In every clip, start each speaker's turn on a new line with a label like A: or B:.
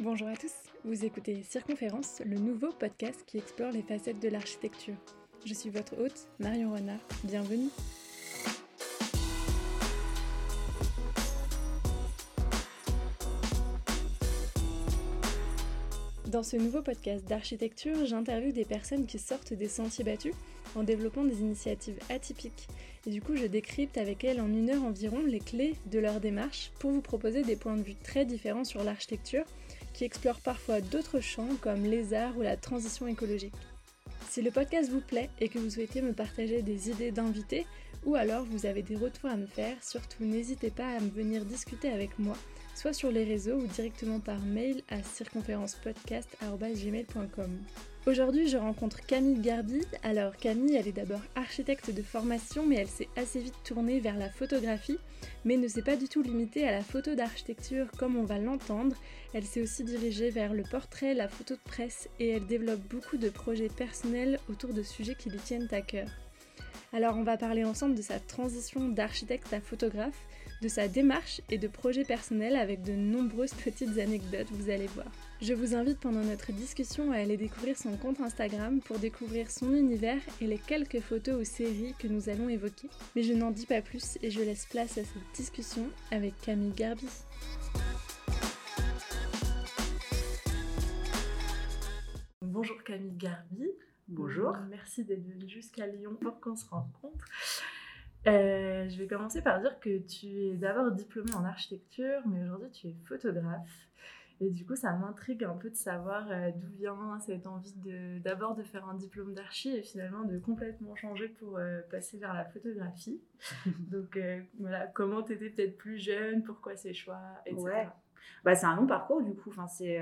A: Bonjour à tous, vous écoutez Circonférence, le nouveau podcast qui explore les facettes de l'architecture. Je suis votre hôte, Marion Renard, bienvenue. Dans ce nouveau podcast d'architecture, j'interviewe des personnes qui sortent des sentiers battus en développant des initiatives atypiques. Et du coup, je décrypte avec elles en une heure environ les clés de leur démarche pour vous proposer des points de vue très différents sur l'architecture qui explorent parfois d'autres champs comme les arts ou la transition écologique. Si le podcast vous plaît et que vous souhaitez me partager des idées d'invités ou alors vous avez des retours à me faire, surtout n'hésitez pas à me venir discuter avec moi soit sur les réseaux ou directement par mail à circonférencepodcast.gmail.com. Aujourd'hui, je rencontre Camille Garbi. Alors, Camille, elle est d'abord architecte de formation, mais elle s'est assez vite tournée vers la photographie, mais ne s'est pas du tout limitée à la photo d'architecture comme on va l'entendre. Elle s'est aussi dirigée vers le portrait, la photo de presse, et elle développe beaucoup de projets personnels autour de sujets qui lui tiennent à cœur. Alors, on va parler ensemble de sa transition d'architecte à photographe, de sa démarche et de projets personnels avec de nombreuses petites anecdotes, vous allez voir. Je vous invite pendant notre discussion à aller découvrir son compte Instagram pour découvrir son univers et les quelques photos ou séries que nous allons évoquer. Mais je n'en dis pas plus et je laisse place à cette discussion avec Camille Garbi. Bonjour Camille Garbi.
B: Bonjour.
A: Merci d'être venue jusqu'à Lyon pour qu'on se rencontre. Euh, je vais commencer par dire que tu es d'abord diplômée en architecture, mais aujourd'hui tu es photographe. Et du coup, ça m'intrigue un peu de savoir euh, d'où vient cette envie de d'abord de faire un diplôme d'archi et finalement de complètement changer pour euh, passer vers la photographie. Donc voilà, comment tu étais peut-être plus jeune, pourquoi ces choix, etc.
B: Ouais. Bah, c'est un long parcours du coup. Enfin, c'est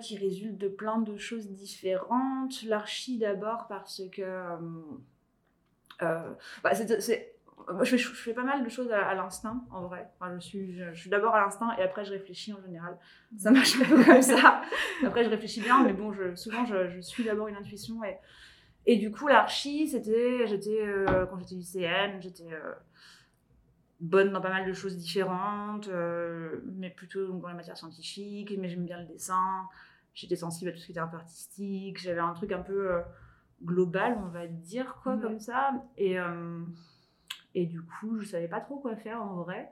B: qui résulte de plein de choses différentes. L'archi d'abord parce que euh, bah, c'est, je, fais, pas mal de choses à, l'instinct, en vrai. Enfin, je suis, je, suis d'abord à l'instinct et après je réfléchis en général. Ça marche un peu comme ça. Après, je réfléchis bien, mais bon, je, souvent, je, suis d'abord une intuition. Et, et du coup, l'archi, c'était. J'étais, euh, quand j'étais lycéenne, j'étais euh, bonne dans pas mal de choses différentes, mais plutôt dans les matières scientifiques, mais j'aime bien le dessin. J'étais sensible à tout ce qui était un peu artistique. J'avais un truc un peu global, on va dire, quoi, comme ça. Et, euh, et du coup, je savais pas trop quoi faire en vrai.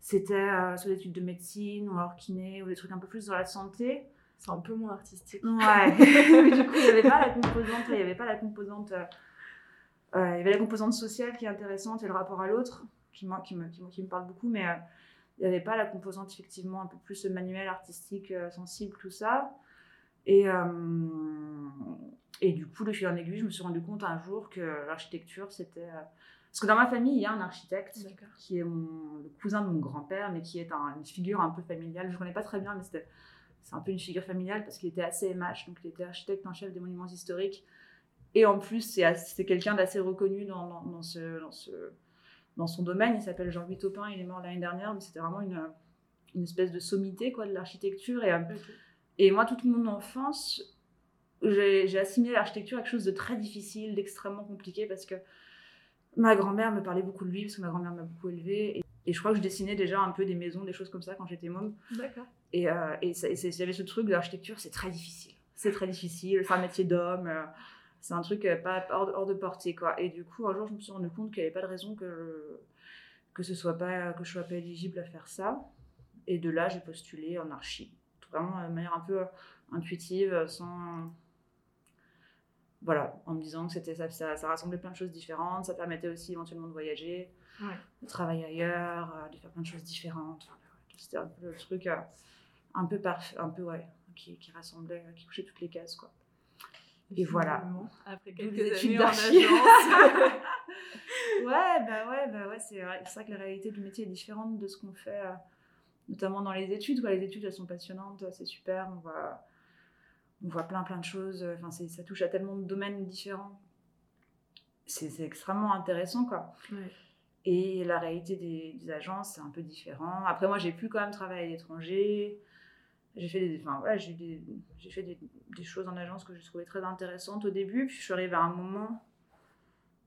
B: C'était euh, sur l'étude de médecine ou alors kiné ou des trucs un peu plus dans la santé.
A: C'est un peu moins artistique.
B: Ouais. du coup, il n'y avait pas la composante, il y avait pas la composante, euh, il y avait la composante sociale qui est intéressante et le rapport à l'autre qui, qui, me, qui, me parle beaucoup, mais il n'y avait pas la composante effectivement un peu plus manuelle, artistique, sensible, tout ça. Et, et du coup, le fil en aiguille, je me suis rendu compte un jour que l'architecture, c'était. Euh, parce que dans ma famille, il y a un architecte qui est mon, le cousin de mon grand-père, mais qui est une figure un peu familiale. Je ne connais pas très bien, mais c'est un peu une figure familiale parce qu'il était assez MH, donc il était architecte en chef des monuments historiques. Et en plus, c'est quelqu'un d'assez reconnu dans, dans, ce, dans, ce, dans son domaine. Il s'appelle Jean-Louis Taupin, il est mort l'année dernière, mais c'était vraiment une, une espèce de sommité quoi, de l'architecture. Et, et moi, toute mon enfance, j'ai assimilé l'architecture à quelque chose de très difficile, d'extrêmement compliqué parce que ma grand-mère me parlait beaucoup de lui parce que ma grand-mère m'a beaucoup élevée. Et, je crois que je dessinais déjà un peu des maisons, des choses comme ça quand j'étais môme.
A: D'accord.
B: Et, euh, et, j'avais ce truc de l'architecture, c'est très difficile. C'est très difficile, c'est un métier d'homme. Euh, c'est un truc euh, pas hors, de portée, quoi. Et du coup, un jour, je me suis rendu compte qu'il n'y avait pas de raison que, que, ce soit pas, que je sois pas éligible à faire ça. Et de là, j'ai postulé en archi. Vraiment de manière un peu intuitive, sans voilà, en me disant que c'était ça, ça, rassemblait plein de choses différentes, ça permettait aussi éventuellement de voyager, de travailler ailleurs, euh, de faire plein de choses différentes. C'était un peu le truc euh, un peu parfait, un peu ouais, qui, qui, rassemblait, qui couchait toutes les cases quoi. Et, voilà.
A: Après quelques études d'archi. ouais,
B: bah ouais, bah ouais, c'est vrai, vrai, que la réalité du métier est différente de ce qu'on fait, euh, notamment dans les études. Quoi. Les études, elles sont passionnantes, c'est super, on va on voit plein plein de choses. Enfin, ça touche à tellement de domaines différents. C'est extrêmement intéressant, quoi. Et la réalité des, agences, c'est un peu différent. Après, moi, j'ai pu quand même travailler à l'étranger. J'ai fait, des, enfin, voilà, j'ai fait des, des, choses en agence que je trouvais très intéressantes au début. Puis je suis arrivée à un moment.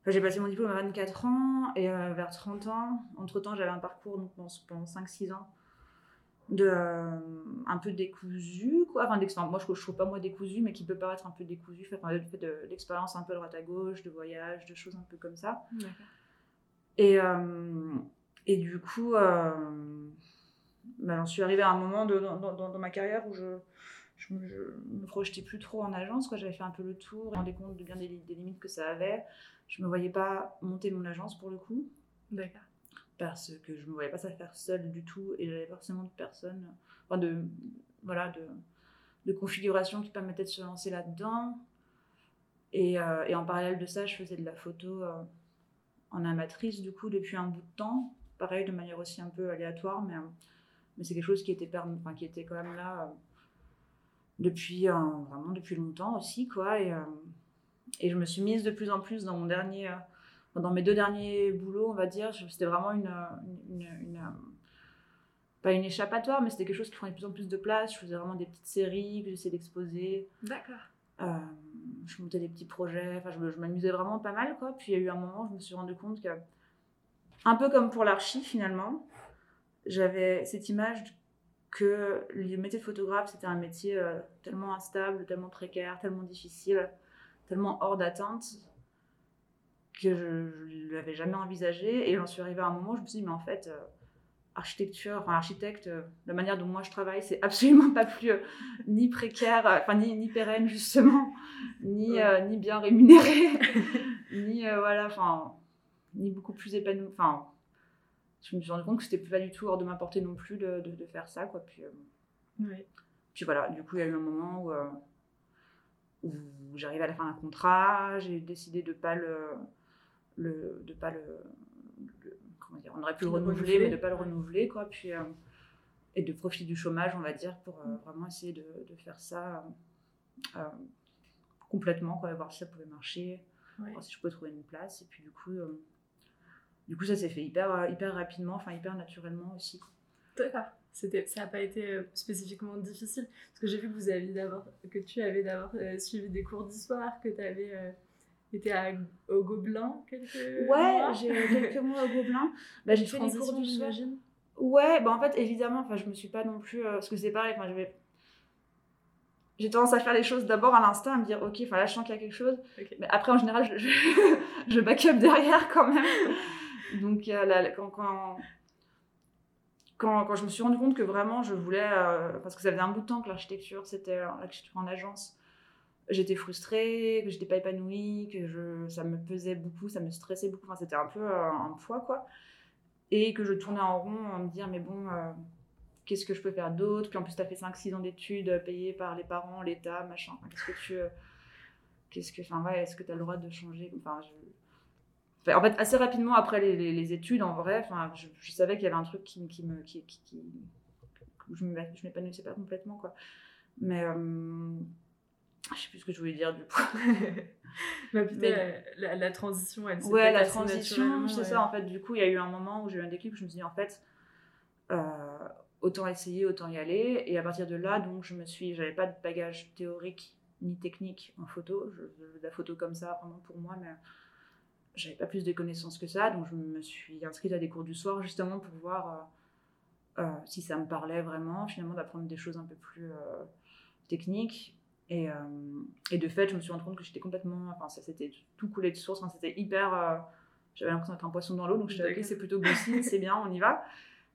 B: j'ai passé mon diplôme à 24 ans et euh, vers 30 ans. Entre temps, j'avais un parcours donc, pendant 5-6 ans de un peu décousu quoi. Enfin, moi je, je trouve pas moi décousu mais qui peut paraître un peu décousu. Fait, enfin, fait de l'expérience un peu droite à gauche de voyage de choses un peu comme ça. Et et du coup bah, j'en suis arrivée à un moment de, dans, dans, ma carrière où je je me, me projetais plus trop en agence quoi. J'avais fait un peu le tour je me rendais compte de bien des, des limites que ça avait. Je me voyais pas monter mon agence pour le coup.
A: D'accord
B: parce que je ne me voyais pas ça faire seule du tout et j'avais forcément de personnes, enfin de, voilà, de, de configuration qui permettaient de se lancer là-dedans. Et, euh, et, en parallèle de ça, je faisais de la photo euh, en amatrice du coup depuis un bout de temps, pareil de manière aussi un peu aléatoire, mais, mais c'est quelque chose qui était, enfin, qui était quand même là euh, depuis vraiment depuis longtemps aussi quoi. Et, et je me suis mise de plus en plus dans mon dernier dans mes deux derniers boulots, on va dire, c'était vraiment une, une, pas une échappatoire, mais c'était quelque chose qui prenait de plus en plus de place. Je faisais vraiment des petites séries que j'essayais d'exposer.
A: D'accord.
B: Euh, je montais des petits projets. Enfin, je, je m'amusais vraiment pas mal, quoi. Puis il y a eu un moment, où je me suis rendu compte que, un peu comme pour l'archi finalement, j'avais cette image que le métier de photographe, c'était un métier euh, tellement instable, tellement précaire, tellement difficile, tellement hors d'atteinte que je ne l'avais jamais envisagé. Et j'en suis arrivée à un moment où je me suis dit, mais en fait, euh, architecture, enfin architecte, euh, la manière dont moi je travaille, c'est absolument pas plus euh, ni précaire, enfin ni, ni pérenne justement, ni, ni bien rémunéré, ni voilà, enfin, ni beaucoup plus épanoui. Enfin, je me suis rendu compte que c'était pas du tout hors de ma portée non plus de, de, faire ça, quoi. Puis, puis voilà, du coup, il y a eu un moment où, où j'arrivais à la fin d'un contrat, j'ai décidé de pas le le, de pas le, comment dire, on aurait pu le, renouveler, mais de pas le renouveler, quoi. Puis, euh, et de profiter du chômage, on va dire, pour euh, vraiment essayer de, de faire ça euh, complètement, quoi, voir si ça pouvait marcher, voir si je pouvais trouver une place. Et puis, du coup, du coup ça s'est fait hyper, hyper rapidement, enfin, hyper naturellement aussi.
A: D'accord. C'était, ça n'a pas été spécifiquement difficile parce que j'ai vu que vous aviez d'abord que tu avais d'abord suivi des cours d'histoire que tu avais T'étais au Gobelin quelques
B: Ouais, j'ai quelques mois au Gobelin. Bah, j'ai fait des cours du j'imagine. Ouais, bah en fait, évidemment, enfin, je me suis pas non plus. Euh, parce que c'est pareil, enfin, je. J'ai tendance à faire les choses d'abord à l'instinct, à me dire, ok, enfin là, je sens qu'il y a quelque chose. Mais après, en général, je, je, back up derrière quand même. Donc, là, quand, quand, quand, quand, je me suis rendu compte que vraiment, je voulais. Euh, parce que ça faisait un bout de temps que l'architecture, c'était euh, l'architecture en agence j'étais frustrée, que j'étais pas épanouie, que je, ça me pesait beaucoup, ça me stressait beaucoup. Enfin, c'était un peu euh, un poids, quoi. Et que je tournais en rond en me dire, mais bon, euh, qu'est-ce que je peux faire d'autre? Puis en plus, tu as fait 5-6 ans d'études euh, payées par les parents, l'État, machin. qu'est-ce que tu. Qu'est-ce que. Enfin, ouais, est-ce que tu as le droit de changer? Enfin, en fait, assez rapidement après les, les, études, en vrai, je, savais qu'il y avait un truc qui, qui me. Qui, qui, je m'épanouissais pas complètement, quoi. Mais. Je sais plus ce que je voulais dire du coup.
A: bah, Mais... la, la, transition, elle s'est
B: Ouais, la transition, c'est ça en fait. Du coup, il y a eu un moment où j'ai eu un déclic où je me suis dit en fait, euh, autant essayer, autant y aller. Et à partir de là, donc je me suis, j'avais pas de bagage théorique ni technique en photo. Je, la photo comme ça, vraiment pour moi, mais j'avais pas plus de connaissances que ça. Donc je me suis inscrite à des cours du soir justement pour voir euh, euh, si ça me parlait vraiment, finalement d'apprendre des choses un peu plus techniques. Et, euh, et, de fait, je me suis rendu compte que j'étais complètement. Enfin, ça c'était tout coulé de source. Enfin, c'était hyper. Euh, j'avais l'impression d'être un poisson dans l'eau. Donc, je suis ok, c'est plutôt bossy, c'est bien, on y va.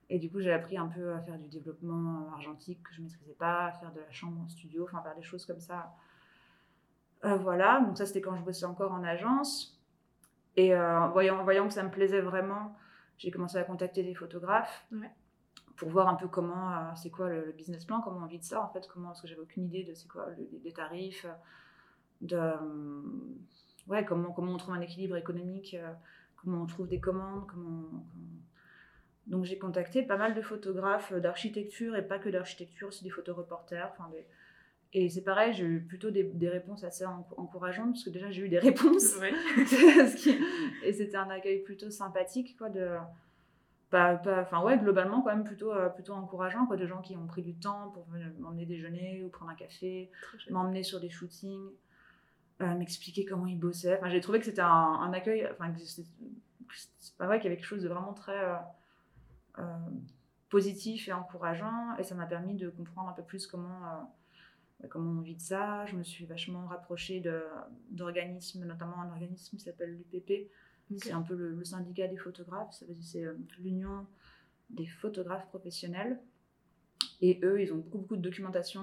B: Et du coup, j'ai appris un peu à faire du développement argentique que je ne maîtrisais pas, à faire de la chambre en studio, enfin, faire des choses comme ça. Euh, voilà, donc ça, c'était quand je bossais encore en agence. Et voyant, voyant que ça me plaisait vraiment, j'ai commencé à contacter des photographes. Ouais pour voir un peu comment, euh, c'est quoi le, business plan, comment on vit de ça en fait, comment, parce que j'avais aucune idée de c'est quoi les tarifs, de, euh, ouais, comment, comment on trouve un équilibre économique, euh, comment on trouve des commandes, comment, Donc j'ai contacté pas mal de photographes d'architecture et pas que d'architecture, aussi des photoreporters, enfin des... Et c'est pareil, j'ai eu plutôt des, des, réponses assez encourageantes, parce que déjà j'ai eu des réponses. et c'était un accueil plutôt sympathique, quoi, de pas, enfin ouais, globalement quand même plutôt, euh, plutôt encourageant, quoi, de gens qui ont pris du temps pour m'emmener déjeuner ou prendre un café, m'emmener sur des shootings, euh, m'expliquer comment ils bossaient. Enfin, j'ai trouvé que c'était un, un, accueil, enfin, c'est pas vrai qu'il y avait quelque chose de vraiment très, euh, positif et encourageant. Et ça m'a permis de comprendre un peu plus comment, bah, comment on vit de ça. Je me suis vachement rapprochée d'organismes, notamment un organisme qui s'appelle l'UPP. C'est un peu le, syndicat des photographes. C'est l'Union des photographes professionnels. Et eux, ils ont beaucoup, beaucoup de documentation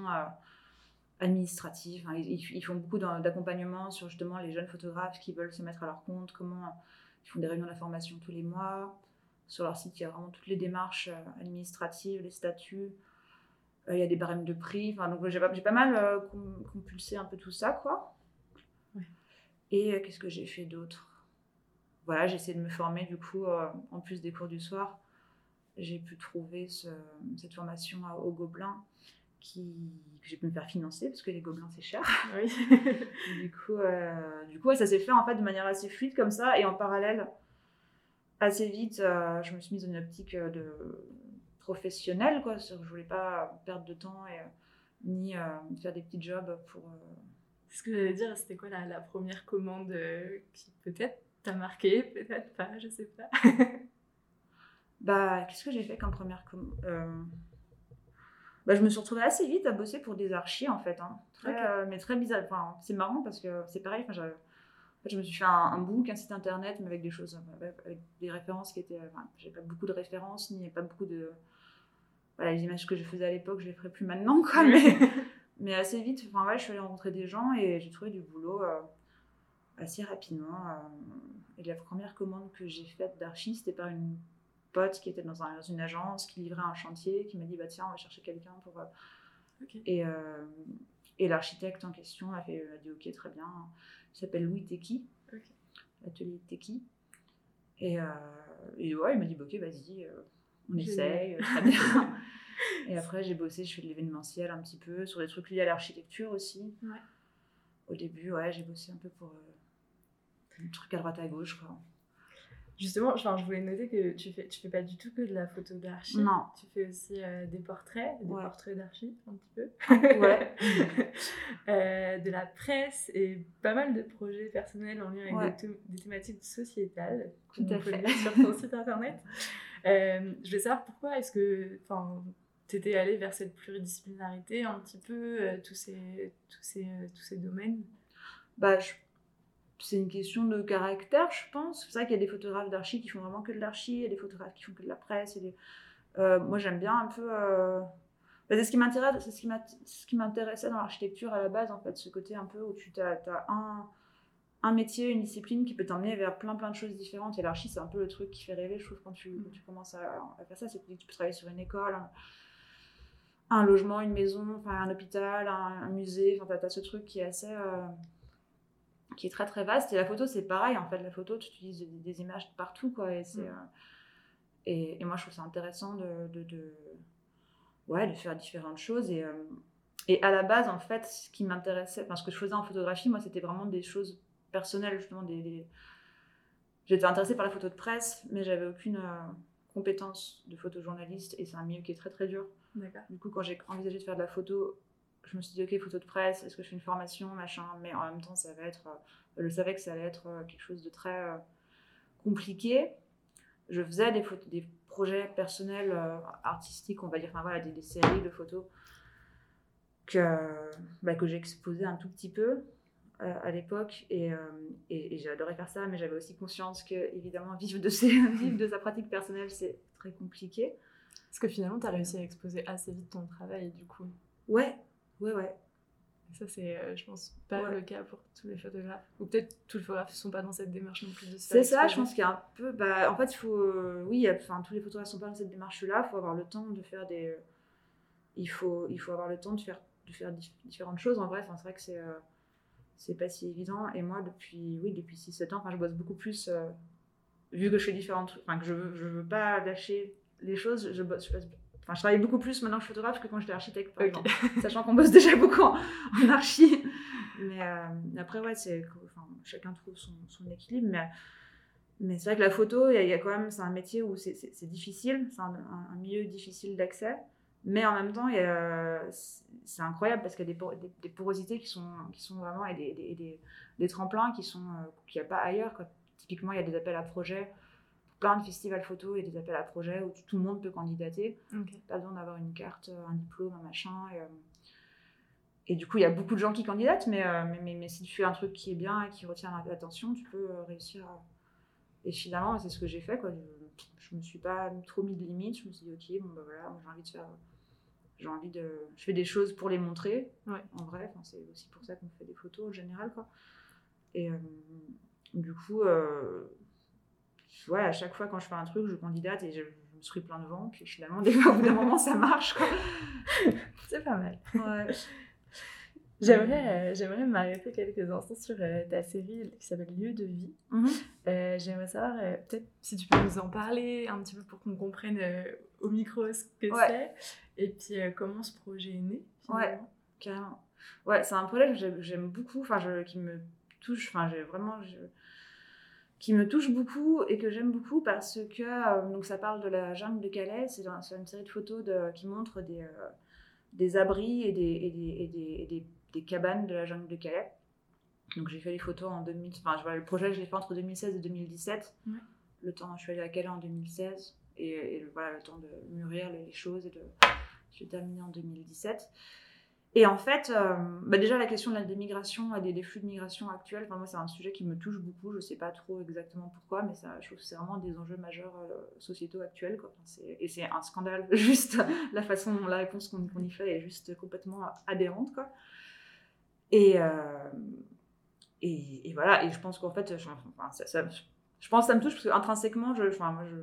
B: administrative. Ils, font beaucoup d'accompagnement sur justement les jeunes photographes qui veulent se mettre à leur compte, comment ils font des réunions d'information tous les mois. Sur leur site, il y a vraiment toutes les démarches euh, administratives, les statuts. Euh, il y a des barèmes de prix. Enfin, donc j'ai pas, pas, mal euh, compulsé un peu tout ça, quoi. Et qu'est-ce que j'ai fait d'autre? Voilà, j'ai essayé de me former du coup, en plus des cours du soir. J'ai pu trouver cette formation au Gobelin qui, que j'ai pu me faire financer parce que les gobelins c'est cher. Oui. du coup, euh, du coup ça s'est fait en fait de manière assez fluide comme ça et en parallèle, assez vite, euh, je me suis mise dans une optique euh, de professionnelle quoi. Je voulais pas perdre de temps et ni faire des petits jobs pour.
A: Ce que j'allais dire, c'était quoi la, la, première commande qui peut-être t'a marqué, peut-être pas, je sais pas.
B: bah, qu'est-ce que j'ai fait comme première commande bah, je me suis retrouvée assez vite à bosser pour des archis en fait. Hein. Très, euh, mais très bizarre. Enfin, c'est marrant parce que c'est pareil. Enfin, je me suis fait un, book, un site internet, mais avec des choses, avec des références qui étaient. Enfin, j'ai pas beaucoup de références, ni pas beaucoup de. Voilà, les images que je faisais à l'époque, je les ferai plus maintenant, quoi. Mais, mais assez vite, enfin, ouais, je suis allée rencontrer des gens et j'ai trouvé du boulot euh, assez rapidement. Euh. et la première commande que j'ai faite d'archi, c'était par une pote qui était dans, une agence, qui livrait un chantier, qui m'a dit bah tiens, on va chercher quelqu'un pour. Euh, et, euh, et l'architecte en question a, fait, a dit ok, très bien. Il s'appelle Louis Teki, l'atelier Teki. Et, euh, et, ouais, il m'a dit bah, ok, vas-y, on essaye, très bien. et après, j'ai bossé, je fais de l'événementiel un petit peu, sur des trucs liés à l'architecture aussi. Au début, ouais, j'ai bossé un peu pour un truc à droite à gauche, quoi.
A: Justement, enfin, je voulais noter que tu fais, tu fais pas du tout que de la photo d'archi. Non. Tu fais aussi euh, des portraits, des portraits d'archi, un petit peu. Ouais. euh, de la presse et pas mal de projets personnels en lien avec des, thématiques sociétales. Tout à fait. sur ton site internet. Euh, je voulais savoir pourquoi est-ce que, enfin, étais allé vers cette pluridisciplinarité un petit peu, tous ces, tous ces, tous ces domaines?
B: Bah, je c'est une question de caractère, je pense. C'est vrai qu'il y a des photographes d'archi qui font vraiment que de l'archi, il y a des photographes qui font que de la presse. Euh, moi, j'aime bien un peu. Euh... Bah, c'est ce qui m'intéresse, c'est ce qui m'intéressait dans l'architecture à la base, en fait, ce côté un peu où tu as, un, métier, une discipline qui peut t'emmener vers plein plein de choses différentes. Et l'archi, c'est un peu le truc qui fait rêver, je trouve, quand tu, commences à, faire ça. C'est que tu peux travailler sur une école, un, logement, une maison, un hôpital, un, musée. Tu as, ce truc qui est assez. Euh, qui est très très vaste. Et la photo, c'est pareil. En fait, la photo, tu utilises des, images de partout, quoi. Et, c'est, mm. euh, et, et, moi, je trouve ça intéressant de, de, de, ouais, de faire différentes choses. Et, euh, et à la base, en fait, ce qui m'intéressait, enfin, ce que je faisais en photographie, moi, c'était vraiment des choses personnelles, justement. Des, J'étais intéressée par la photo de presse, mais j'avais aucune euh, compétence de photojournaliste. Et c'est un milieu qui est très très dur. Du coup, quand j'ai envisagé de faire de la photo, je me suis dit, ok, photo de presse, est-ce que je fais une formation, machin, mais en même temps, ça va être, euh, je savais que ça allait être euh, quelque chose de très euh, compliqué. Je faisais des, photos, des projets personnels, artistiques, on va dire, enfin voilà, des, séries de photos que, bah, que j'ai exposées un tout petit peu à l'époque et, et, j'adorais faire ça, mais j'avais aussi conscience que, évidemment, vivre de, ses, vivre de sa pratique personnelle, c'est très compliqué.
A: Parce que finalement, tu as réussi à exposer assez vite ton travail, du coup.
B: Ouais, Ouais, ouais.
A: Ça, c'est, euh, je pense, pas le cas pour tous les photographes. Ou peut-être tous les photographes ne sont pas dans cette démarche non plus de
B: C'est ça, je pense qu'il y a un peu. Bah, en fait, il faut. Euh, oui, enfin, tous les photographes ne sont pas dans cette démarche-là. Il faut avoir le temps de faire des. Euh, il faut, il faut avoir le temps de faire, de faire différentes choses. En vrai, c'est vrai que c'est. c'est pas si évident. Et moi, depuis, oui, depuis 6-7 ans, je bosse beaucoup plus. vu que je fais différentes. Enfin, que je je veux pas lâcher les choses, je bosse, je bosse Enfin, je travaille beaucoup plus maintenant que photographe que quand j'étais architecte, par exemple. Sachant qu'on bosse déjà beaucoup en, archi. Mais euh, après, ouais, c'est, enfin, chacun trouve son, son équilibre. Mais, mais c'est vrai que la photo, il y, a quand même, c'est un métier où c'est, difficile, c'est un, milieu difficile d'accès. Mais en même temps, c'est incroyable parce qu'il y a des, des, porosités qui sont, qui sont vraiment, et des, tremplins qui sont, euh, qu'il n'y a pas ailleurs. Quoi. Typiquement, il y a des appels à projets plein de festivals photo et des appels à projets où tout le monde peut candidater. Pas besoin d'avoir une carte, un diplôme, un machin. Et, et du coup, il y a beaucoup de gens qui candidatent, mais, mais, mais, si tu fais un truc qui est bien et qui retient l'attention, tu peux réussir à... Et finalement, c'est ce que j'ai fait. Quoi. Je, ne me suis pas trop mis de limites. Je me suis dit, ok, bon, bah voilà, j'ai envie de faire j'ai envie de je fais des choses pour les montrer en vrai c'est aussi pour ça qu'on fait des photos en général quoi et euh, du coup euh, ouais à chaque fois quand je fais un truc je candidate et je, me suis plein de vent puis finalement des fois, au bout d'un moment ça marche
A: c'est pas mal J'aimerais, euh, j'aimerais m'arrêter quelques instants sur ta série qui s'appelle Lieu de vie. Mhm. j'aimerais savoir, peut-être si tu peux nous en parler un petit peu pour qu'on comprenne au micro ce que c'est. Et puis, euh, comment ce projet est né
B: Ouais, carrément. Ouais, c'est un projet que j'aime beaucoup, enfin, qui me touche, enfin, j'ai vraiment. Qui me touche beaucoup et que j'aime beaucoup parce que euh, donc ça parle de la jungle de Calais, c'est une série de photos de, qui montrent des, euh, des abris et, des, et, des, et des, des, cabanes de la jungle de Calais. Donc j'ai fait les photos en 2000, enfin le projet je l'ai fait entre 2016 et 2017. Le temps, je suis allée à Calais en 2016 et, voilà le temps de mûrir les choses et de j'ai terminé en 2017. Et en fait, euh, bah déjà la question de la démigration et des, flux de migration actuels, moi c'est un sujet qui me touche beaucoup. Je ne sais pas trop exactement pourquoi, mais ça, je trouve que c'est vraiment des enjeux majeurs euh, sociétaux actuels. Quoi. et c'est un scandale, juste la façon, la réponse qu'on y fait est juste complètement aberrante. Quoi. Et, euh, et, et, voilà, et je pense qu'en fait, je, pense que ça me touche parce qu'intrinsèquement, je, moi, je,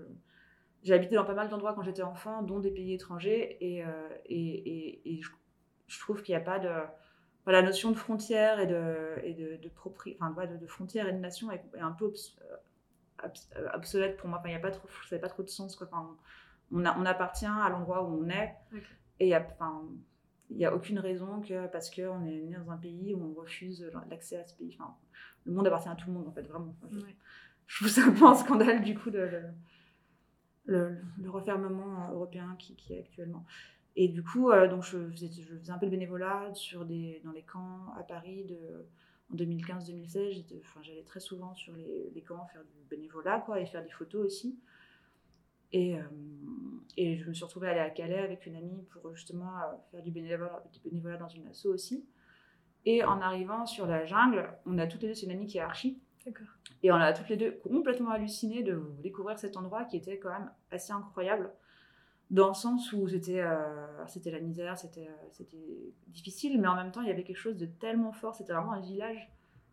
B: j'ai habité dans pas mal d'endroits quand j'étais enfant, dont des pays étrangers, et, trouve qu'il n'y a pas de. la notion de frontière et de, et de, de, enfin, de, de frontière et de nation est, un peu euh, euh, obsolète pour moi. Enfin, il n'y a pas trop, ça n'a pas trop de sens. Quoi. Enfin, on, a, on, appartient à l'endroit où on est, et il n'y a, enfin, il a aucune raison que parce qu'on est né dans un pays où on refuse l'accès à ce pays. Enfin, le monde appartient à tout le monde, en fait, vraiment. je, je, trouve ça un peu un scandale, du coup, de le, refermement européen qui, qui, est actuellement. Et du coup, euh, donc je faisais, je, faisais, un peu de bénévolat sur des, dans les camps à Paris de, en 2015-2016. J'allais très souvent sur les, les, camps faire du bénévolat quoi, et faire des photos aussi. Et, euh, et, je me suis retrouvée à aller à Calais avec une amie pour justement euh, faire du bénévolat, du bénévolat dans une asso aussi. Et en arrivant sur la jungle, on a toutes les deux, c'est une amie qui est archi. Et on a toutes les deux complètement halluciné de découvrir cet endroit qui était quand même assez incroyable, dans le sens où c'était euh, la misère, c'était euh, c'était difficile, mais en même temps il y avait quelque chose de tellement fort, c'était vraiment un village.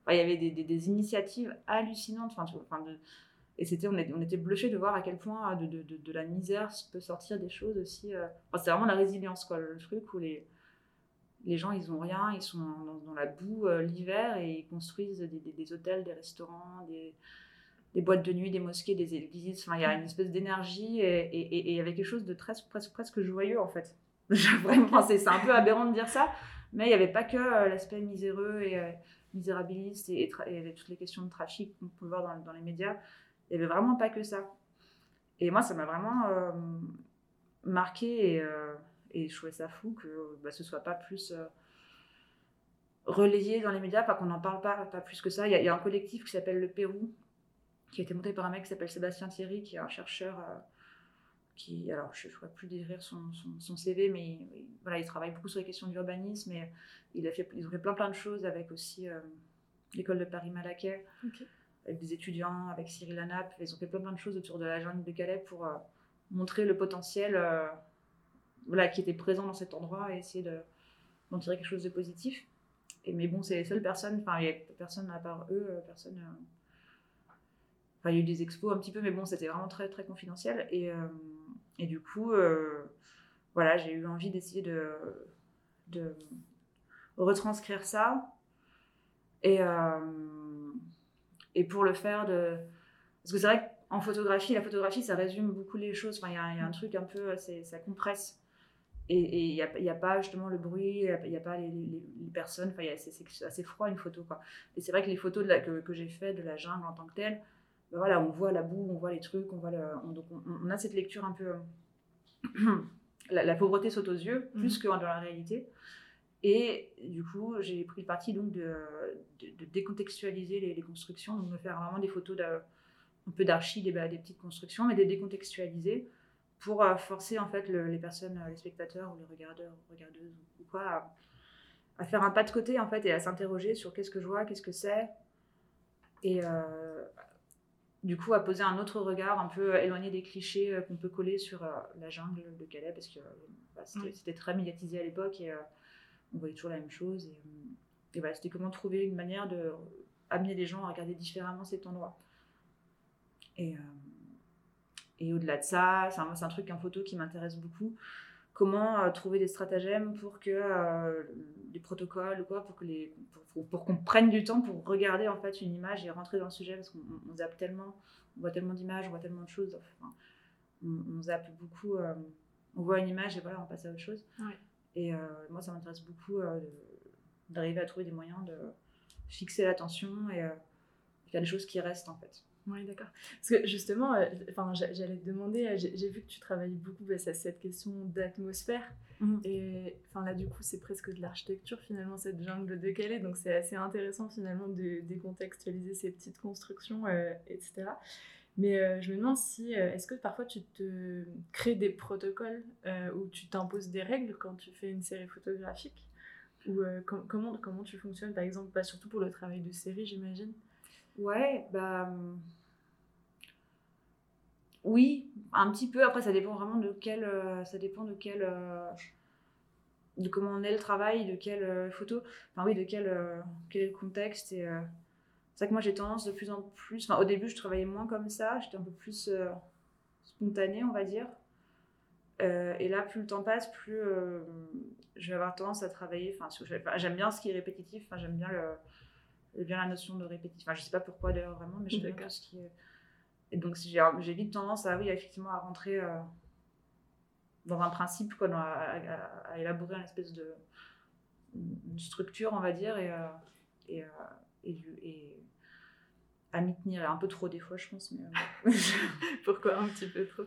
B: il y avait des, des, initiatives hallucinantes, enfin, de, et c'était on, on était bluffés de voir à quel point de, de, de, la misère peut sortir des choses aussi. Euh, c'est vraiment la résilience, quoi, le truc où les les gens, ils ont rien, ils sont dans, la boue euh, l'hiver et ils construisent des, hôtels, des restaurants, des, boîtes de nuit, des mosquées, des églises. Enfin, il y a une espèce d'énergie et il y avait quelque chose de très, presque, presque joyeux en fait. Vraiment, c'est un peu aberrant de dire ça, mais il n'y avait pas que euh, l'aspect miséreux et euh, misérabiliste et, toutes les questions de trafic qu'on peut voir dans, les médias. Il n'y avait vraiment pas que ça. Et moi, ça m'a vraiment marqué et et je trouvais ça fou que bah, ce soit pas plus euh, relayé dans les médias, pas qu'on n'en parle pas, pas plus que ça. Il y, a, un collectif qui s'appelle Le Pérou, qui a été monté par un mec qui s'appelle Sébastien Thierry, qui est un chercheur euh, qui, alors je ne pourrais plus décrire son, son, CV, mais il, voilà, il travaille beaucoup sur les questions d'urbanisme et il a fait, ils ont fait plein plein de choses avec aussi euh, l'école de Paris-Malaquais, avec des étudiants, avec Cyril Lanap. Ils ont fait plein plein de choses autour de la jungle de Calais pour montrer le potentiel voilà, qui était présent dans cet endroit et essayer d'en tirer quelque chose de positif. Et, mais bon, c'est les seules personnes, enfin, il n'y a personne à part eux, euh, personne. Euh, il y a eu des expos un petit peu, mais bon, c'était vraiment très, très confidentiel. Et, euh, et du coup, voilà, j'ai eu envie d'essayer de, de retranscrire ça. Et, et pour le faire, de... parce que c'est vrai qu'en photographie, la photographie, ça résume beaucoup les choses. Enfin, il y, a un truc un peu, ça compresse et il n'y a, pas justement le bruit, il n'y a, pas les, les, personnes, enfin, c'est assez froid une photo. Quoi. Et c'est vrai que les photos que, que j'ai faites de la jungle en tant que telle, ben voilà, on voit la boue, on voit les trucs, on, voit le, on, donc on, a cette lecture un peu. la, pauvreté saute aux yeux, plus que dans la réalité. Et du coup, j'ai pris le parti donc de, de, décontextualiser les, constructions, donc de faire vraiment des photos de, un peu d'archi, des, des, petites constructions, mais des décontextualiser pour forcer en fait les personnes, les spectateurs ou les regardeurs ou regardeuses ou quoi, à, à, faire un pas de côté en fait et à s'interroger sur qu'est-ce que je vois, qu'est-ce que c'est, et du coup à poser un autre regard un peu éloigné des clichés qu'on peut coller sur la jungle de Calais parce que bah, c'était très médiatisé à l'époque et on voyait toujours la même chose. Et, et voilà, c'était comment trouver une manière de amener les gens à regarder différemment cet endroit. Et, et au-delà de ça, c'est un, un, truc en photo qui m'intéresse beaucoup. Comment trouver des stratagèmes pour que des protocoles ou quoi, pour que les, pour, qu'on prenne du temps pour regarder en fait une image et rentrer dans le sujet parce qu'on zappe tellement, on voit tellement d'images, on voit tellement de choses. Enfin, on, zappe beaucoup, on voit une image et voilà, on passe à autre chose. Et moi, ça m'intéresse beaucoup d'arriver à trouver des moyens de fixer l'attention et faire des choses qui restent en fait.
A: Oui, d'accord. Parce que justement, euh, j'allais te demander, euh, j'ai vu que tu travailles beaucoup bah, à cette question d'atmosphère. Mmh. Et enfin, là, du coup, c'est presque de l'architecture finalement, cette jungle de Calais. Donc, c'est assez intéressant finalement de décontextualiser ces petites constructions, euh, etc. Mais je me demande si, est-ce que parfois tu te crées des protocoles ou tu t'imposes des règles quand tu fais une série photographique? Ou comment, comment tu fonctionnes, par exemple, pas surtout pour le travail de série, j'imagine
B: Ouais, bah. Oui, un petit peu. Après, ça dépend vraiment de quel. Euh, ça dépend de quel. Euh, de comment on est le travail, de quelle euh, photo. Enfin, oui, de quel, quel est le contexte. C'est vrai que moi, j'ai tendance de plus en plus. Enfin, au début, je travaillais moins comme ça. J'étais un peu plus spontanée, on va dire. et là, plus le temps passe, plus je vais avoir tendance à travailler. Enfin, j'aime bien ce qui est répétitif. Enfin, j'aime bien le bien la notion de répétition. Enfin, je sais pas pourquoi d'ailleurs vraiment, mais j'aime bien ce qui est. Et donc, j'ai vite tendance à, oui, effectivement, à rentrer euh, dans un principe, quoi, à, élaborer une espèce de structure, on va dire, et, euh, et, euh, et, et, à m'y tenir un peu trop des fois, je pense. Mais,
A: Pourquoi un petit peu trop?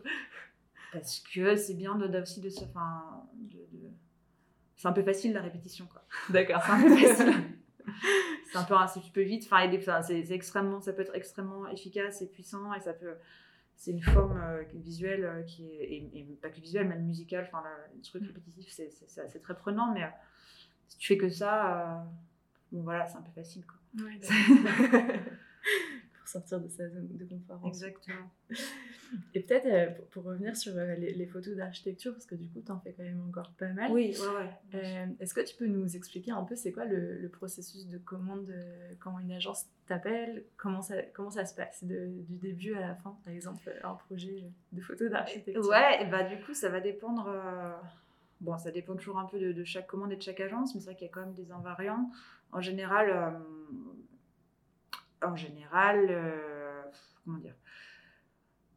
B: Parce que c'est bien de, aussi de se. Enfin, de, de... C'est un peu facile la répétition, quoi.
A: D'accord.
B: C'est un peu facile. c'est un peu un petit peu vite. Enfin, c'est extrêmement, ça peut être extrêmement efficace et puissant et ça peut. C'est une forme euh, visuelle euh, qui est, et, pas que visuelle, même musicale. Enfin, le truc mm. répétitif, c'est très prenant, mais euh, si tu fais que ça, bon voilà, c'est un peu facile. Quoi.
A: sortir de sa zone de confort.
B: Exactement.
A: Et peut-être euh, pour, revenir sur euh, les, photos d'architecture, parce que du coup, tu en fais quand même encore pas mal.
B: Oui, ouais, ouais.
A: Euh, est-ce que tu peux nous expliquer un peu c'est quoi le, processus de commande, comment une agence t'appelle, comment ça, comment ça se passe du début à la fin, par exemple, un projet de photos d'architecture?
B: Ouais, et bah du coup, ça va dépendre. Bon, ça dépend toujours un peu de, chaque commande et de chaque agence, mais c'est vrai qu'il y a quand même des invariants. En général, en général, comment dire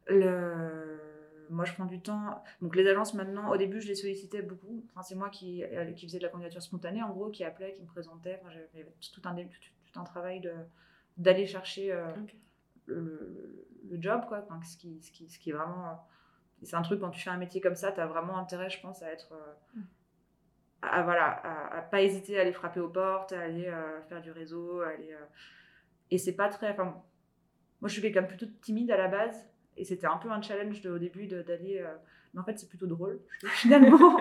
B: le... Moi, je prends du temps. Donc, les agences, maintenant, au début, je les sollicitais beaucoup. Enfin, c'est moi qui, euh, qui faisais de la candidature spontanée, en gros, qui appelait, qui me présentait. Enfin, j'avais tout un, tout, un travail d'aller chercher euh, le, le, job, quoi. Enfin, ce, qui, ce, qui, ce qui est vraiment. Euh, c'est un truc, quand tu fais un métier comme ça, tu as vraiment intérêt, je pense, à être. Mm. à, voilà, à, pas hésiter à aller frapper aux portes, à aller faire du réseau, à aller. Et c'est pas très. Enfin, moi, je suis quelqu'un plutôt timide à la base. Et c'était un peu un challenge au début d'aller. Euh, mais en fait, c'est plutôt drôle, finalement.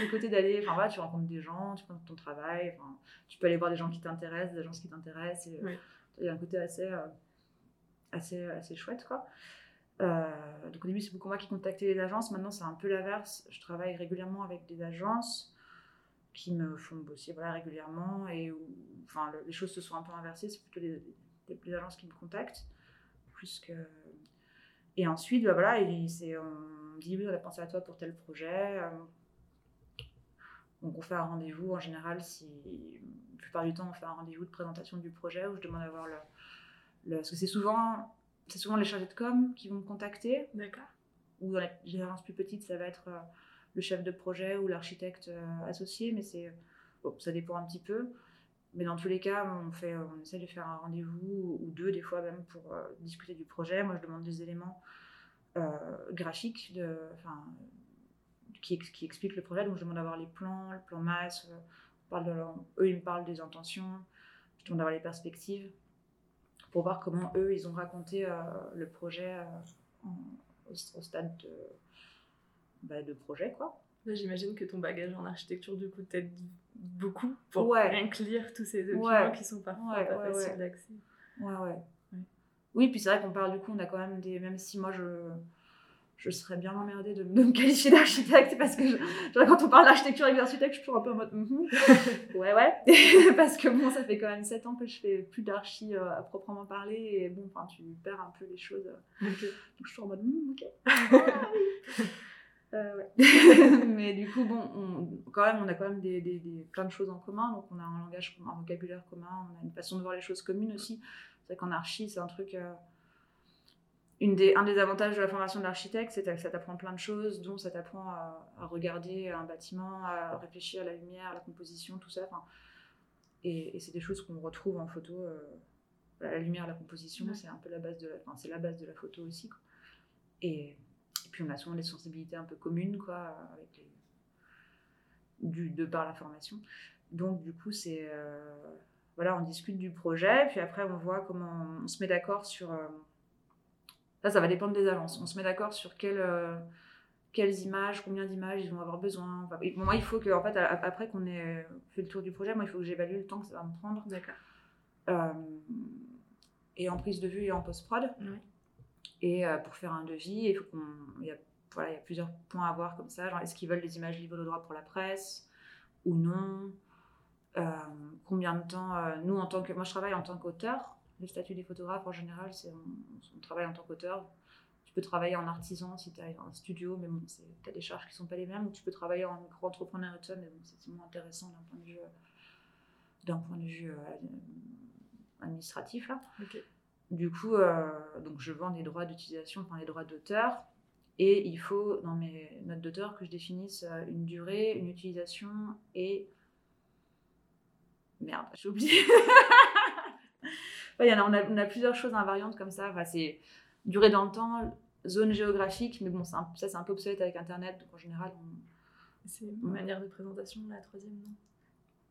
B: le côté d'aller. Enfin, voilà, tu rencontres des gens, tu présentes ton travail. tu peux aller voir des gens qui t'intéressent, des gens qui t'intéressent. Il y a un côté assez, euh, assez, assez chouette, quoi. Euh, donc au début, c'est beaucoup moi qui contactais les agences. Maintenant, c'est un peu l'inverse. Je travaille régulièrement avec des agences qui me font bosser voilà, régulièrement et où enfin, les choses se sont un peu inversées. C'est plutôt les, les, agences qui me contactent plus que et ensuite, bah voilà, on me dit oui, on a pensé à toi pour tel projet. Euh, donc on fait un rendez-vous en général, si la plupart du temps on fait un rendez-vous de présentation du projet où je demande à voir le, le parce que c'est souvent c'est souvent les chargés de com qui vont me contacter.
A: D'accord.
B: Ou dans les générations plus petites, ça va être euh, le chef de projet ou l'architecte euh, associé, mais c'est bon, ça dépend un petit peu. Mais dans tous les cas, on, on essaie de faire un rendez-vous ou deux, des fois même, pour euh, discuter du projet. Moi, je demande des éléments euh, graphiques qui, expliquent le projet. Donc, je demande d'avoir les plans, le plan masse. Euh, eux, ils me parlent des intentions. Je demande d'avoir les perspectives pour voir comment eux, ils ont raconté le projet au, stade de, bah, de projet, quoi.
A: J'imagine que ton bagage en architecture, du coup, t'aide beaucoup pour ouais. rien lire tous ces documents qui sont parfois pas faciles d'accès.
B: Ouais, ouais. Oui, puis c'est vrai qu'on parle du coup, on a quand même des. Même si moi, je, je serais bien emmerdée de, me qualifier d'architecte, parce que quand on parle d'architecture avec architecte, je suis toujours un peu en mode. Mm-hmm. ouais, ouais. parce que bon, ça fait quand même 7 ans que je fais plus d'archi euh, à proprement parler, et bon, enfin, tu perds un peu les choses. Donc je suis en mode. Mm, ok. Euh, ouais. mais du coup, bon, on, quand même, on a quand même des, des, des, plein de choses en commun. Donc, on a un langage, un vocabulaire commun, on a une façon de voir les choses communes aussi. C'est qu'en archi, c'est un truc. Euh, une des, un des avantages de la formation d'architecte, c'est que ça t'apprend plein de choses, dont ça t'apprend à, regarder un bâtiment, à réfléchir à la lumière, à la composition, tout ça. Et, et c'est des choses qu'on retrouve en photo. Euh, la lumière, la composition, c'est un peu la base de la, c'est la base de la photo aussi. Quoi. Et, puis on a souvent des sensibilités un peu communes, quoi, avec les, du, de par la formation. Donc du coup, c'est euh, voilà, on discute du projet, puis après on voit comment on, se met d'accord sur. Euh, ça, ça va dépendre des agences. On se met d'accord sur euh, quelles images, combien d'images ils vont avoir besoin. moi, il faut que, en fait, après qu'on ait fait le tour du projet, moi, il faut que j'évalue le temps que ça va me prendre.
A: D'accord.
B: Euh, et en prise de vue et en post-prod. Et pour faire un devis, il y a, plusieurs points à voir comme ça. Genre, est-ce qu'ils veulent des images libres de droit pour la presse ou non? Euh, combien de temps, euh, nous en tant que, moi je travaille en tant qu'auteur, le statut des photographes en général, c'est on, travaille en tant qu'auteur. Tu peux travailler en artisan si tu as un studio, mais bon, tu as des charges qui sont pas les mêmes. Ou tu peux travailler en micro-entrepreneur et tout ça, mais bon, c'est moins intéressant d'un point de vue, euh, administratif. Là. Du coup, donc je vends des droits d'utilisation, enfin les droits d'auteur. Et il faut, dans mes notes d'auteur, que je définisse une durée, une utilisation et Merde, j'ai oublié. y en a, on, a, plusieurs choses invariantes comme ça. Enfin, c'est durée dans le temps, zone géographique, mais bon, ça c'est un peu obsolète avec Internet, donc en général.
A: C'est une manière de présentation, la troisième, non?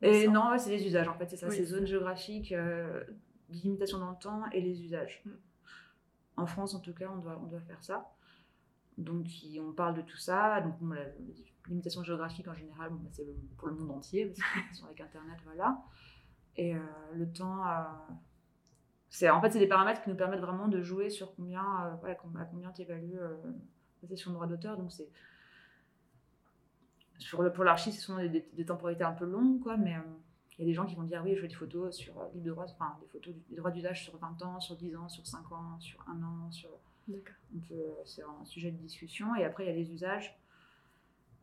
B: Et non, c'est les usages en fait, c'est ça, c'est zone géographique, euh, limitation dans le temps et les usages. Mm. En France, en tout cas, on doit, on doit faire ça. Donc, on parle de tout ça. Donc, la, limitation géographique en général, bah, c'est pour le monde entier, parce avec Internet, voilà. Et euh, le temps, euh, c'est en fait, c'est des paramètres qui nous permettent vraiment de jouer sur combien, euh, à combien tu évalues la session de droit d'auteur. Donc, c'est. Sur le, pour l'archi, c'est souvent des, temporalités un peu longues, quoi, mais il y a des gens qui vont dire oui, je veux des photos sur libre de droit, enfin, des photos, des droits d'usage sur 20 ans, sur 10 ans, sur 5 ans, sur 1 an, sur. C'est un sujet de discussion. Et après, il y a les usages.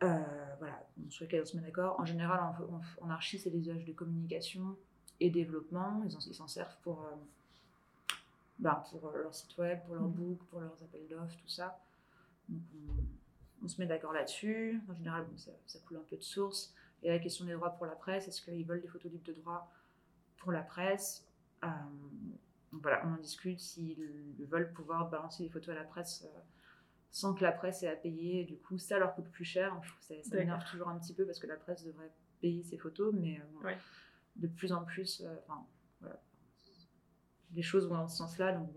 B: Euh, voilà, sur lesquels on se met d'accord. En général, en, archi, c'est des usages de communication et développement. Ils s'en servent pour, euh, ben, pour leur site web, pour leur mmh. book, pour leurs appels d'offres, tout ça. Donc, on, se met d'accord là-dessus. En général, ça, ça, coule un peu de source. Et la question des droits pour la presse, est-ce qu'ils veulent des photos libres de droit pour la presse? Euh, voilà, on en discute s'ils veulent pouvoir balancer des photos à la presse sans que la presse ait à payer. Du coup, ça leur coûte plus cher. Je trouve que ça, m'énerve toujours un petit peu parce que la presse devrait payer ses photos, mais euh, de plus en plus, euh, enfin, voilà. les choses vont dans ce sens-là, donc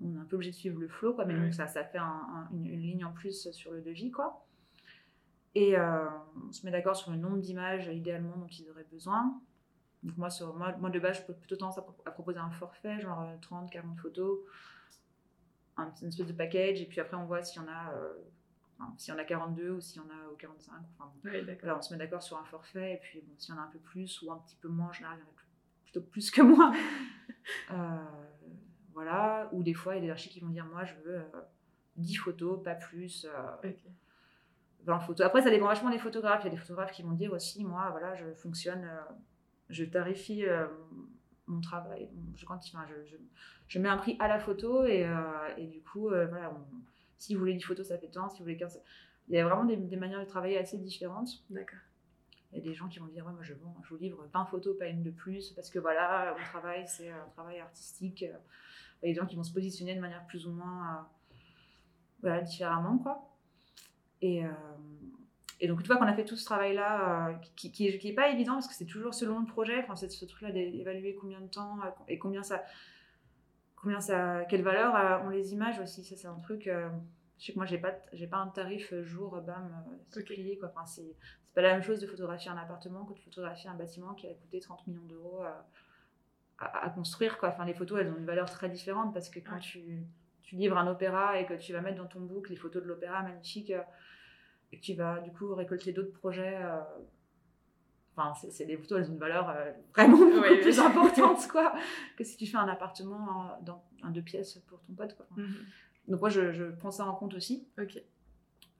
B: on est un peu obligé de suivre le flow, quoi, mais donc ça, ça fait une, ligne en plus sur le devis, quoi. Et euh, on se met d'accord sur le nombre d'images idéalement dont ils auraient besoin. Donc moi, sur, moi, moi de base, je peux plutôt tendance à, à proposer un forfait, genre 30, 40 photos un, une espèce de package, et puis après on voit s'il y en a, euh, s'il y en a 42 ou s'il y en a 45. Enfin, on se met d'accord sur un forfait, et puis bon, s'il y en a un peu plus ou un petit peu moins, en général, il y en a plutôt plus que moins. Euh, voilà, ou des fois, il y a des archives qui vont dire moi, je veux 10 euh, photos, pas plus. 20 photos. Après, ça dépend vachement des photographes. Il y a des photographes qui vont dire aussi, moi, voilà, je fonctionne, je tarifie mon travail. Je, quand, enfin, je, je, mets un prix à la photo et, euh, et du coup, euh, voilà, si vous voulez 10 photos, ça fait tant. Si vous voulez 15, il y a vraiment des, des manières de travailler assez différentes.
A: D'accord.
B: Il y a des gens qui vont dire, ouais, moi je, bon, je vous livre 20 photos, pas une de plus, parce que voilà, mon travail, c'est un travail artistique. Il y a des gens qui vont se positionner de manière plus ou moins euh, voilà, différemment, quoi. Et, Et donc, une fois qu'on a fait tout ce travail-là, euh, qui, qui, est, pas évident parce que c'est toujours selon le projet, enfin, c'est ce truc-là d'évaluer combien de temps euh, et combien ça, combien ça, quelle valeur euh, ont les images aussi. Ça, c'est un truc. je sais que moi, j'ai pas, j'ai pas un tarif jour, bam, c'est plié, quoi. Enfin, c'est, c'est pas la même chose de photographier un appartement que de photographier un bâtiment qui a coûté 30 millions d'euros à, à, construire, quoi. Enfin, les photos, elles ont une valeur très différente parce que quand tu, tu livres un opéra et que tu vas mettre dans ton book les photos de l'opéra magnifiques tu vas du coup récolter d'autres projets. Euh, enfin, c'est des photos, elles ont une valeur euh, vraiment beaucoup plus importante quoi, que si tu fais un appartement dans un deux pièces pour ton pote. Quoi. Mhm. Donc moi, je, je, prends ça en compte aussi.
A: Ok.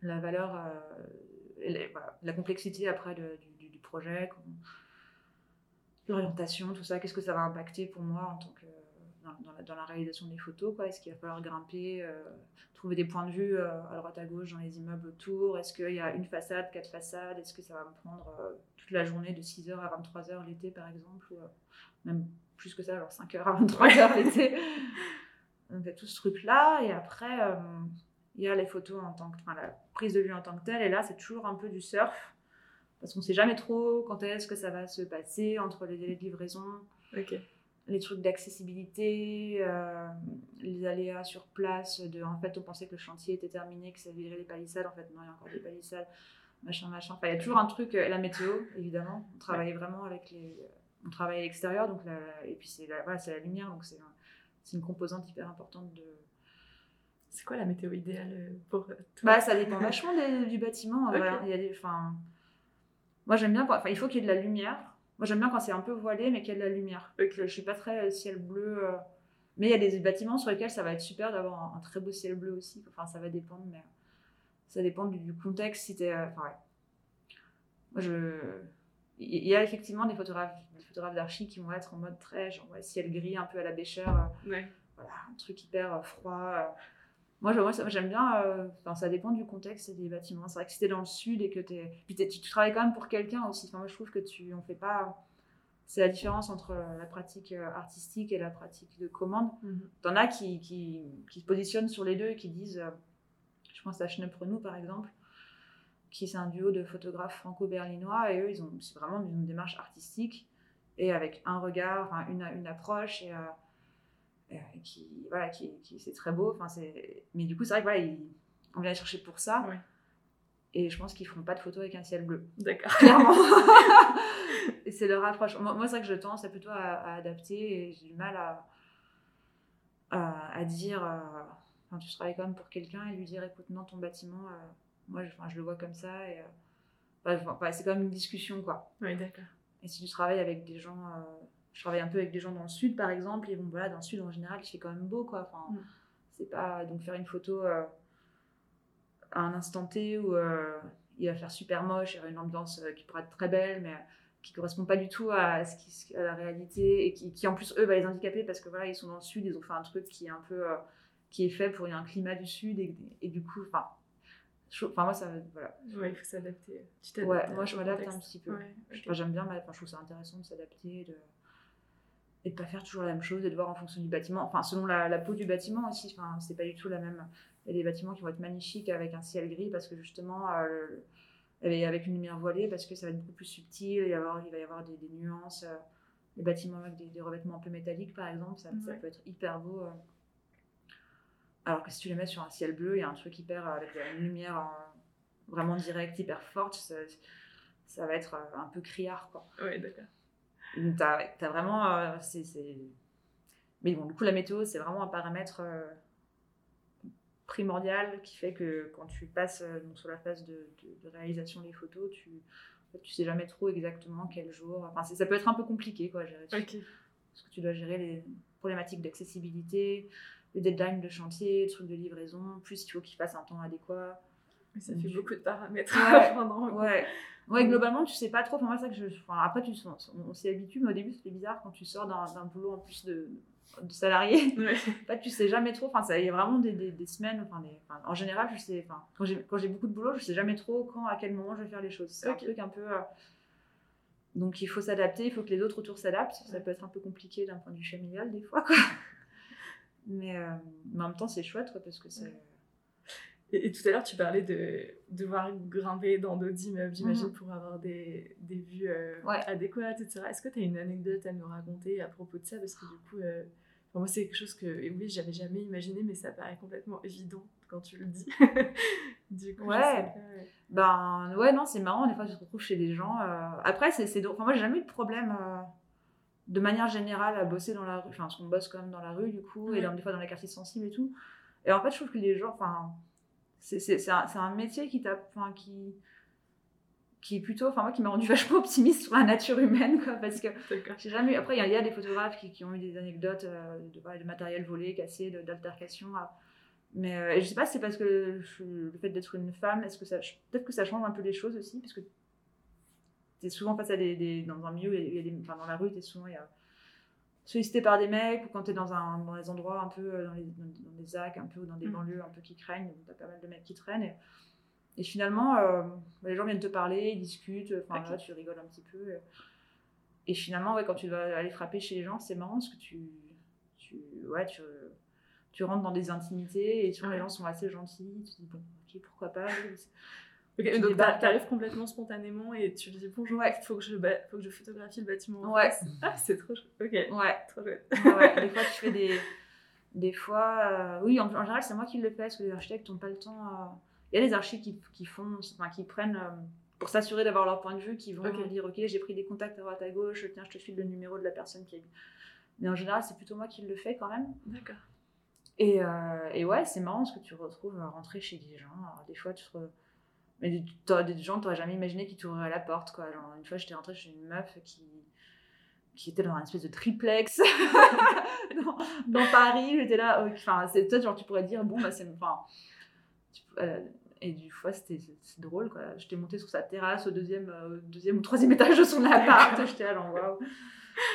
B: La valeur, euh, la complexité après du, du, projet, l'orientation, tout ça, qu'est-ce que ça va impacter pour moi en tant que dans, la, réalisation des photos quoi Est-ce qu'il va falloir grimper, euh, trouver des points de vue euh, à droite à gauche dans les immeubles autour? Est-ce qu'il y a une façade, quatre façades? Est-ce que ça va me prendre euh, toute la journée de 6h à 23h l'été par exemple ou, Même plus que ça, genre 5h à 23h l'été. Donc il y a tout ce truc-là. Et après, il y a les photos en tant que. Enfin, la prise de vue en tant que telle. Et là, c'est toujours un peu du surf. Parce qu'on ne sait jamais trop quand est-ce que ça va se passer entre les délais de livraison.
A: Ok
B: les trucs d'accessibilité, euh, les aléas sur place, de en fait on pensait que le chantier était terminé, que ça virait les palissades, en fait non, il y a encore des palissades, machin, machin. Enfin, il y a toujours un truc, euh, la météo, évidemment. On travaillait vraiment avec les. On travaille à l'extérieur, donc et puis c'est la, voilà, la lumière, donc c'est une composante hyper importante de.
A: C'est quoi la météo idéale pour toi?
B: Bah, ça dépend vachement du bâtiment. Il y a des, moi j'aime bien, enfin, il faut qu'il y ait de la lumière moi, j'aime bien quand c'est un peu voilé, mais qu'il y a de la lumière. Je suis pas très ciel bleu. Euh, mais il y a des bâtiments sur lesquels ça va être super d'avoir un, très beau ciel bleu aussi. Enfin, ça va dépendre, mais ça dépend du, contexte. Si es, euh, enfin, ouais. Moi, je. Il y a effectivement des photographes, des photographes d'archi qui vont être en mode très genre, ciel gris, un peu à la bêcheur.
A: Euh,
B: ouais. Voilà, un truc hyper froid. Moi, j'aime bien. Enfin, ça dépend du contexte des bâtiments. C'est vrai que si t'es dans le sud et que t'es. Puis tu travailles quand même pour quelqu'un aussi. Enfin, moi, je trouve que tu. On fait pas. C'est la différence entre la pratique euh, artistique et la pratique de commande. Mm T'en as qui, qui, qui, se positionnent sur les deux et qui disent. Euh, je pense à Schnepp Renou, par exemple, qui c'est un duo de photographes franco-berlinois. Et eux, ils ont. C'est vraiment une démarche artistique et avec un regard, une, une approche. Et. Euh, euh, qui voilà qui, qui c'est très beau enfin c'est mais du coup c'est vrai que voilà on vient chercher pour ça. Et je pense qu'ils feront pas de photos avec un ciel bleu.
A: D'accord.
B: Clairement. C'est leur approche. Moi, c'est vrai que je tends à plutôt à, adapter et j'ai du mal à à, dire euh, enfin, tu travailles quand même pour quelqu'un et lui dire écoute non ton bâtiment euh, moi je, je, le vois comme ça et c'est quand même une discussion quoi.
A: Oui d'accord.
B: Et si tu travailles avec des gens je travaille un peu avec des gens dans le sud par exemple et bon voilà dans le sud en général il fait quand même beau quoi enfin mm. c'est pas donc faire une photo euh, à un instant T où euh, il va faire super moche il y aura une ambiance euh, qui pourrait être très belle mais qui correspond pas du tout à, ce qui, à la réalité et qui, qui, en plus eux va les handicaper parce que voilà ils sont dans le sud ils ont fait un truc qui est un peu qui est fait pour un climat du sud et, et du coup enfin Enfin, moi, ça. Voilà.
A: Ouais, il faut s'adapter.
B: Ouais, moi, je m'adapte un petit peu. J'aime bien, enfin, je trouve ça intéressant de s'adapter. De et de pas faire toujours la même chose et de voir en fonction du bâtiment, enfin selon la, peau du bâtiment aussi, enfin c'est pas du tout la même. Il y a des bâtiments qui vont être magnifiques avec un ciel gris parce que justement euh, avec une lumière voilée parce que ça va être beaucoup plus subtil, il va y avoir, il va y avoir des, nuances. Euh, les bâtiments avec des, revêtements un peu métalliques par exemple, ça, ça peut être hyper beau. Euh. Alors que si tu les mets sur un ciel bleu, il y a un truc hyper avec une lumière vraiment directe, hyper forte, ça, ça va être un peu criard quoi.
A: Oui, d'accord.
B: Tu as, vraiment. Euh, mais bon, du coup, la météo, c'est vraiment un paramètre euh, primordial qui fait que quand tu passes euh, sur la phase de, réalisation des photos, tu, tu sais jamais trop exactement quel jour. Enfin, ça peut être un peu compliqué, quoi, gérer. Parce que tu dois gérer les problématiques d'accessibilité, les deadlines de chantier, les trucs de livraison, plus il faut qu'il fasse un temps adéquat.
A: Ça fait beaucoup de paramètres
B: ouais, ouais. Ouais, globalement, tu sais pas trop. Enfin, moi, ça que je. Enfin, après, tu, on, s'y habitue, mais au début, c'était bizarre quand tu sors d'un boulot en plus de, de salarié. Ouais. en fait, tu sais jamais trop. Enfin, il y a vraiment des, des, semaines. Enfin, des, enfin, en général, je sais. Enfin, quand j'ai beaucoup de boulot, je sais jamais trop quand, à quel moment je vais faire les choses. C'est un truc un peu. Euh, donc, il faut s'adapter. Il faut que les autres autour s'adaptent. Ça peut être un peu compliqué d'un point de vue familial, des fois, quoi. mais, euh, mais en même temps, c'est chouette, quoi, parce que c'est.
A: Et, tout à l'heure, tu parlais de devoir grimper dans d'autres immeubles, j'imagine, mhm. pour avoir des, des vues euh, adéquates, etc. Est-ce que tu as une anecdote à nous raconter à propos de ça? Parce que du coup, euh, moi, c'est quelque chose que, oui, j'avais jamais imaginé, mais ça paraît complètement évident quand tu le dis.
B: du coup, ouais. Ben, ouais, non, c'est marrant. Des fois, tu te retrouves chez des gens. Euh, Après, c'est. Enfin, moi, j'ai jamais eu de problème de manière générale à bosser dans la rue. Enfin, parce qu'on bosse quand même dans la rue, du coup, et dans, des fois dans les quartiers sensibles et tout. Et en fait, je trouve que les gens. Enfin c'est un, un, métier qui enfin, qui qui est plutôt enfin moi qui m'a rendu vachement optimiste sur la nature humaine quoi parce que j'ai jamais après il y, a des photographes qui, qui, ont eu des anecdotes euh, de, de, matériel volé cassé d'altercation euh, mais euh, je sais pas si c'est parce que le fait d'être une femme est-ce que ça peut-être que ça change un peu les choses aussi parce que es souvent face à des, dans un milieu y des, enfin, dans la rue es souvent il y a sollicité par des mecs ou quand tu es dans, un, dans des endroits un peu euh, dans, les, dans, des ZAC un peu ou dans des mm. banlieues un peu qui craignent tu as pas mal de mecs qui traînent et, et finalement euh, les gens viennent te parler ils discutent enfin là tu rigoles un petit peu et, finalement ouais quand tu vas aller frapper chez les gens c'est marrant parce que tu tu ouais tu, tu rentres dans des intimités et souvent les gens sont assez gentils tu te dis bon ok pourquoi pas
A: Ok, donc t'arrives complètement spontanément et tu dis bonjour, ouais. faut, que je, faut que je photographie le bâtiment.
B: Ouais.
A: Ah, c'est trop chouette. Ok.
B: Ouais.
A: Trop chouette.
B: ouais, des fois, tu fais des. Des fois. Euh, oui, en, général, c'est moi qui le fais parce que les architectes n'ont pas le temps. Euh, il y a des architectes qui, qui font. Enfin, qui prennent. Euh, pour s'assurer d'avoir leur point de vue, qui vont dire Ok, j'ai pris des contacts à droite à gauche, tiens, je te file le numéro de la personne qui est. Mais en général, c'est plutôt moi qui le fais quand même.
A: D'accord.
B: Et, et, ouais, c'est marrant parce que tu retrouves rentrer chez des gens. Alors, des fois, tu te mais des, des gens, t'aurais jamais imaginé qu'ils t'ouvraient la porte, quoi. Genre, une fois, j'étais rentrée chez une meuf qui, qui était dans une espèce de triplex dans, Paris. J'étais là, enfin, c'est genre, tu pourrais dire, bon, bah, c'est. Enfin. Euh, et du coup, c'était drôle, quoi. J'étais montée sur sa terrasse au deuxième, euh, deuxième ou troisième étage de son appart. J'étais là, genre, waouh.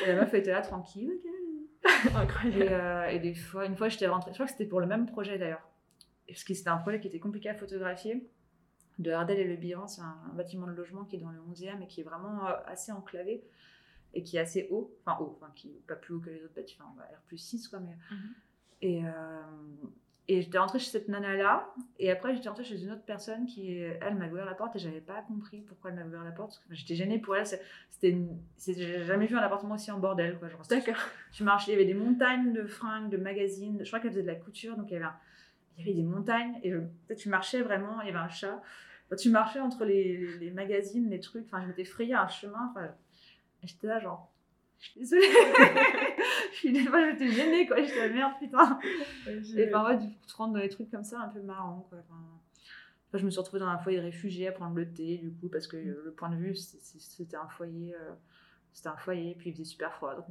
B: Et la meuf était là, tranquille, Incroyable. Et, euh, et, des fois, une fois, j'étais rentrée. Je crois que c'était pour le même projet d'ailleurs. Parce que c'était un projet qui était compliqué à photographier de Hardel et le Bihan. C'est un, bâtiment de logement qui est dans le 11e et qui est vraiment euh, assez enclavé et qui est assez haut. Enfin, haut, enfin, qui pas plus haut que les autres bâtiments, enfin, on va plus 6, quoi. Mais, mhm. Et, euh, et j'étais rentrée chez cette nana-là. Et après, j'étais rentrée chez une autre personne qui, elle, m'a ouvert la porte et j'avais pas compris pourquoi elle m'avait ouvert la porte. J'étais gênée pour elle. C'était, j'ai jamais vu un appartement aussi en bordel, quoi.
A: D'accord.
B: Je marchais, il y avait des montagnes de fringues, de magazines. Je crois qu'elle faisait de la couture, donc il y avait, il y avait des montagnes. Et peut-être tu marchais vraiment, il y avait un chat tu marchais entre les, les, magazines, les trucs. Enfin, je m'étais frayé un chemin. Enfin, j'étais là, genre, je suis désolée. je suis désolée, j'étais gênée, quoi. J'étais la merde, putain. et enfin, ouais, du coup, tu rentres dans des trucs comme ça un peu marrants, quoi. Enfin, je me suis retrouvée dans un foyer de réfugiés à prendre le thé, du coup, parce que mm. le point de vue, c'était un foyer. Euh, c'était un foyer, puis il faisait super froid, donc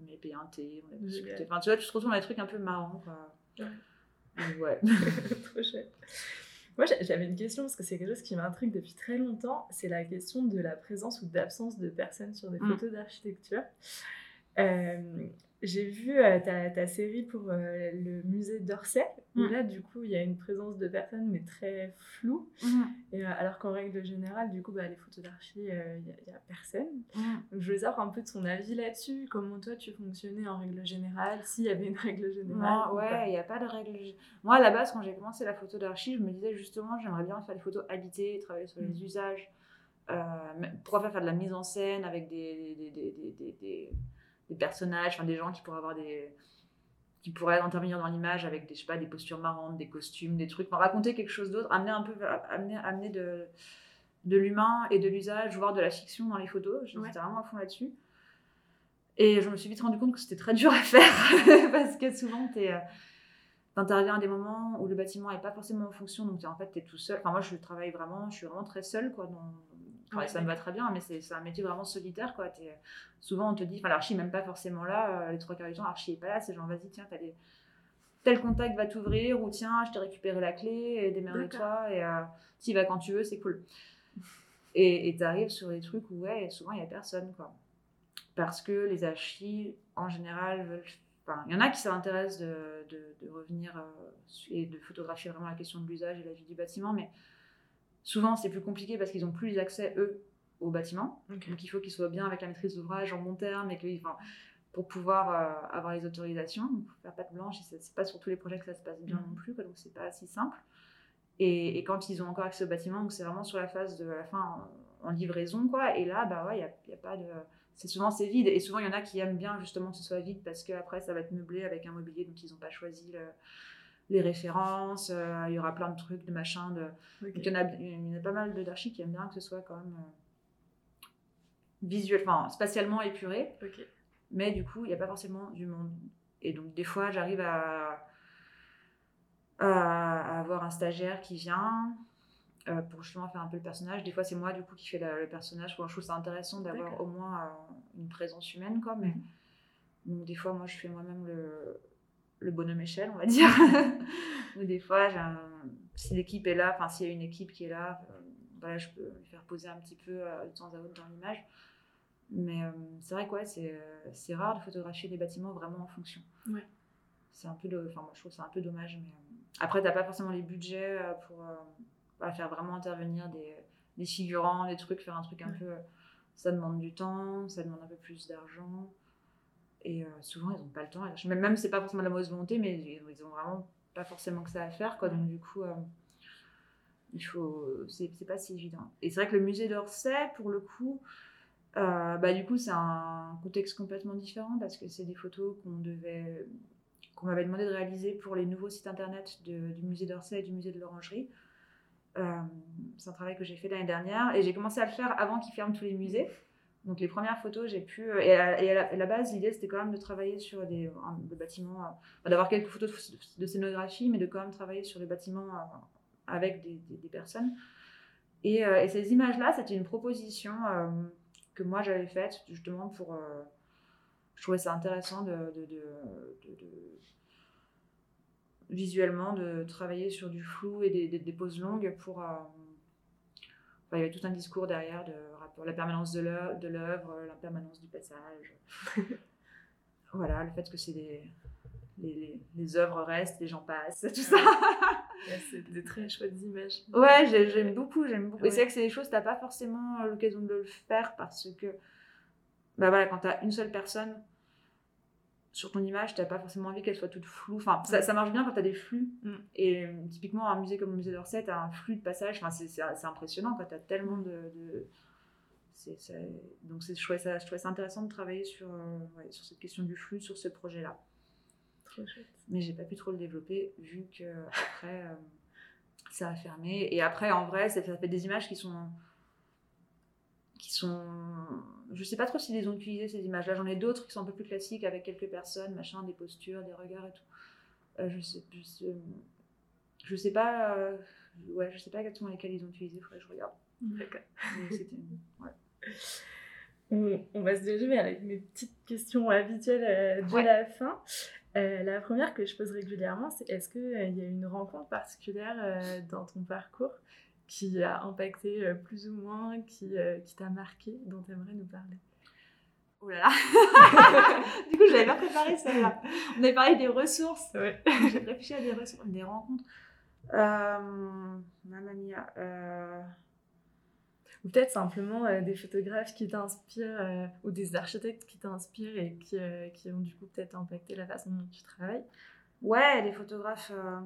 B: on avait payé un thé, on avait discuté. Enfin, tu vois, tu te retrouves dans des trucs un peu marrants, quoi. Ouais. ouais.
A: Trop chouette. Moi, j'avais une question parce que c'est quelque chose qui m'intrigue depuis très longtemps. C'est la question de la présence ou d'absence de personnes sur des mm. photos d'architecture. Euh, j'ai vu euh, ta, ta, série pour euh, le musée d'Orsay, où mm. là, du coup, il y a une présence de personnes, mais très floue. Mm. Et, alors qu'en règle générale, du coup, bah, les photos d'archi, il n'y a, personne. Mm. Donc, je voulais savoir un peu de ton avis là-dessus. Comment toi, tu fonctionnais en règle générale? S'il y avait une règle générale
B: Ouais, il n'y a pas de règle. Moi, à la base, quand j'ai commencé la photo d'archi, je me disais justement, j'aimerais bien faire des photos habitées, travailler sur les usages. Euh, pourquoi faire de la mise en scène avec des, des, des, des des personnages, enfin des gens qui pourraient avoir des qui pourraient intervenir dans l'image avec des je sais pas des postures marrantes, des costumes, des trucs, enfin, raconter quelque chose d'autre, amener un peu amener amener de de l'humain et de l'usage, voire de la fiction dans les photos. J'étais vraiment à fond là-dessus. Et je me suis vite rendu compte que c'était très dur à faire parce que souvent tu euh, interviens à des moments où le bâtiment n'est pas forcément en fonction, donc en fait tu es tout seul. Enfin moi je travaille vraiment, je suis vraiment très seule quoi, dans, ça me va très bien, mais c'est un métier vraiment solitaire. Quoi. Es, souvent, on te dit, enfin, l'archi même pas forcément là, euh, les trois quarts du temps, l'archi est pas là, c'est genre, vas-y, tiens, tel contact va t'ouvrir, ou tiens, je t'ai récupéré la clé, et démerde-toi, et euh, tu y vas quand tu veux, c'est cool. Et tu arrives sur des trucs où, ouais, souvent, il n'y a personne, quoi. Parce que les archis, en général, veulent. Enfin, il y en a qui s'intéressent de, de, revenir euh, et de photographier vraiment la question de l'usage et la vie du bâtiment, mais Souvent, c'est plus compliqué parce qu'ils n'ont plus les accès, eux, au bâtiment. Donc, il faut qu'ils soient bien avec la maîtrise d'ouvrage en bon terme et que, enfin, pour pouvoir euh, avoir les autorisations. Donc, faire patte blanche, c'est pas sur tous les projets que ça se passe bien non plus, quoi, donc c'est pas si simple. Et, et quand ils ont encore accès au bâtiment, donc c'est vraiment sur la phase de la fin en, en livraison, quoi. Et là, bah ouais, il n'y a, y a pas de. C'est souvent c'est vide. Et souvent, il y en a qui aiment bien justement que ce soit vide parce qu'après, ça va être meublé avec un mobilier, donc ils n'ont pas choisi le- les références. euh, il y aura plein de trucs, de machins. De... Donc, il y, en a, il y en a pas mal de- d'archis qui aiment bien que ce soit quand même euh, visuel, enfin spatialement épuré. Mais du coup, il n'y a pas forcément du monde. Et donc, des fois, j'arrive à, avoir un stagiaire qui vient euh, pour justement faire un peu le personnage. Des fois, c'est moi, du coup, qui fais la- le personnage. Bon, je trouve ça intéressant d'avoir au moins euh, une présence humaine, quoi. Mais...
C: Mhm.
B: Donc, des fois, moi, je fais moi-même le, le bonhomme échelle, on va dire. Ou des fois, un- si l'équipe est là, enfin, s'il y a une équipe qui est là, euh, voilà, je peux lui faire poser un petit peu euh, de temps à autre dans l'image. Mais euh, c'est vrai que ouais, c'est, rare de photographier des bâtiments vraiment en fonction.
C: Ouais.
B: C'est un peu, de- enfin moi je trouve c'est un peu dommage. Mais après t'as pas forcément les budgets pour faire vraiment intervenir des, des figurants, des trucs, faire un truc un
C: Ouais.
B: peu. ça demande du temps, ça demande un peu plus d'argent. Et euh, souvent ils ont pas le temps. Même, même c'est pas forcément de la mauvaise volonté, mais ils, ils ont vraiment pas forcément que ça à faire. Quoi. Donc du coup. euh, il faut c'est pas si évident et c'est vrai que le musée d'Orsay pour le coup euh, bah du coup c'est un contexte complètement différent parce que c'est des photos qu'on devait qu'on m'avait demandé de réaliser pour les nouveaux sites internet de- du musée d'Orsay et du musée de l'Orangerie Euh, c'est un travail que j'ai fait l'année dernière et j'ai commencé à le faire avant qu'ils ferment tous les musées donc les premières photos j'ai pu et à, et à la, base l'idée c'était quand même de travailler sur des un- le bâtiment euh, d'avoir quelques photos de, scénographie mais de quand même travailler sur le bâtiment euh, avec des, personnes. Et, euh, ces images-là, c'était une proposition euh, que moi j'avais faite justement pour. euh, je trouvais ça intéressant de, visuellement de travailler sur du flou et des, poses longues pour. euh, il y avait tout un discours derrière de la permanence de l'œuvre, l'œuvre, l'impermanence du passage. voilà, le fait que c'est des. Les, les- les œuvres restent, les gens passent, tout ça.
C: Ouais, c'est des très chouettes images.
B: Ouais, j'ai- j'aime beaucoup, j'aime beaucoup. Et c'est vrai que c'est des choses, t'as pas forcément euh, l'occasion de le faire parce que, bah voilà, quand t'as une seule personne sur ton image, t'as pas forcément envie qu'elle soit toute floue. Enfin, ça, ça marche bien quand t'as des flux.
C: Mm.
B: Et euh, typiquement, un musée comme le musée d'Orsay, t'as un flux de passage. Enfin, c'est impressionnant quand t'as tellement de. de- Donc, c'est- je trouvais, ça, je trouvais ça intéressant de travailler sur, euh, ouais, sur cette question du flux, sur ce projet-là. Mais j'ai pas pu trop le développer vu que après euh, ça a fermé. Et après, en vrai, ça fait, des images qui sont. qui sont. Je sais pas trop s'ils les ont utilisées ces images-là. J'en ai d'autres qui sont un peu plus classiques avec quelques personnes, machin, des postures, des regards et tout. Euh, je sais. Je sais, je sais pas. euh, ouais, je sais pas exactement lesquels ils ont utilisés, faudrait que je regarde.
C: D'accord.
B: Mais c'était- ouais.
C: On, on va se diriger vers mes petites questions habituelles euh, de
B: Ouais.
C: la fin. Euh, la première que je pose régulièrement, c'est est-ce qu'il y a une rencontre particulière euh, dans ton parcours qui a impacté euh, plus ou moins, qui, euh, qui t'a marqué, dont tu aimerais nous parler?
B: Oh là là Du coup, je l'avais pas préparé celle-là. On avait parlé des ressources.
C: Ouais.
B: J'ai réfléchi à des, ressources- des rencontres. Euh, Mamma mia.
C: Ou peut-être simplement euh, des photographes qui t'inspirent euh, ou des architectes qui t'inspirent et qui, euh, qui ont du coup peut-être impacté la façon dont tu travailles.
B: Ouais, les photographes. euh,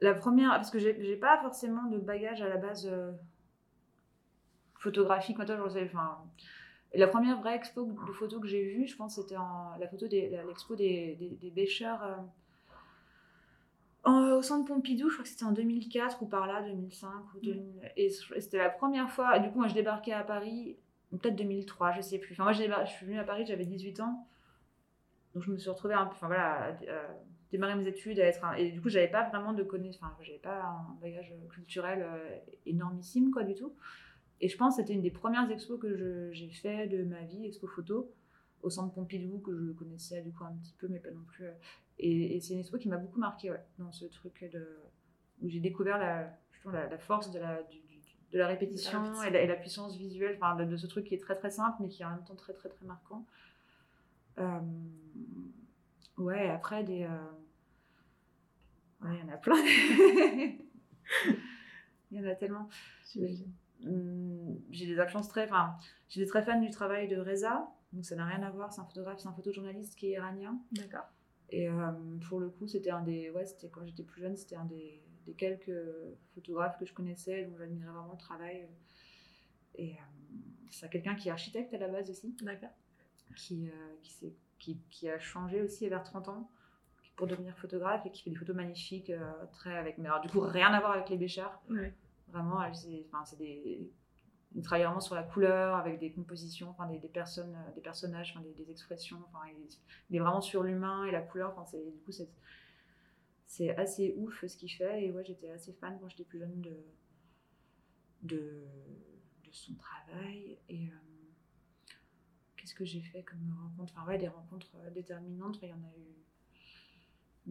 B: La première, parce que j'ai pas forcément de bagage à la base photographique. Moi, toi, je sais, enfin, la première vraie expo de photos que j'ai vue, je pense, c'était l'expo des, des, des bêcheurs en- au centre Pompidou. Je crois que c'était en 2004 ou par là, 2005 ou 2000. Et c- et c'était la première fois. Du coup, moi, je débarquais à Paris, peut-être 2003, je sais plus. Enfin, moi, je suis venue à Paris, j'avais 18 ans. Donc, je me suis retrouvée un peu, enfin voilà, à, à démarrer mes études, à être un- et du coup, j'avais pas vraiment de connaissances, enfin, j'avais pas un bagage culturel euh, énormissime, quoi, du tout. Et je pense que c'était une des premières expos que j'ai fait de ma vie, expo photo, au centre Pompidou, que je connaissais du coup un petit peu, mais pas non plus. Et, et c'est une expo qui m'a beaucoup marqué, ouais, dans ce truc de, où j'ai découvert la, justement, la, la force de la, du- du- de la répétition,
C: répétition.
B: Et, la, et la puissance visuelle, enfin, de, de ce truc qui est très très simple, mais qui est en même temps très très très marquant. Euh, ouais, après des. euh, Ouais, il y en a plein. il y en a tellement. Hum, j'ai des influences très. Enfin, j'étais très fan du travail de Reza, donc ça n'a rien à voir. C'est un photographe, c'est un photojournaliste qui est iranien.
C: D'accord.
B: Et euh, pour le coup, c'était un des. Ouais, c'était quand j'étais plus jeune, c'était un des, des quelques photographes que je connaissais, dont j'admirais vraiment le travail. Et c'est quelqu'un qui est architecte à la base aussi.
C: D'accord.
B: Qui, qui, qui, qui, a changé aussi vers 30 ans pour devenir photographe et qui fait des photos magnifiques, très avec. Mais alors, du coup, rien à voir avec les Béchards.
C: Ouais.
B: Vraiment, c'est des il travaille vraiment sur la couleur, avec des compositions, enfin, des, des personnes, des personnages, enfin, des, expressions. Enfin, il, est vraiment sur l'humain et la couleur. Enfin, du coup, c'est, assez ouf ce qu'il fait. Et ouais, j'étais assez fan quand j'étais plus jeune de, de, son travail. Et euh, qu'est-ce que j'ai fait comme rencontre? Enfin, ouais, des rencontres euh, déterminantes. il y en a eu.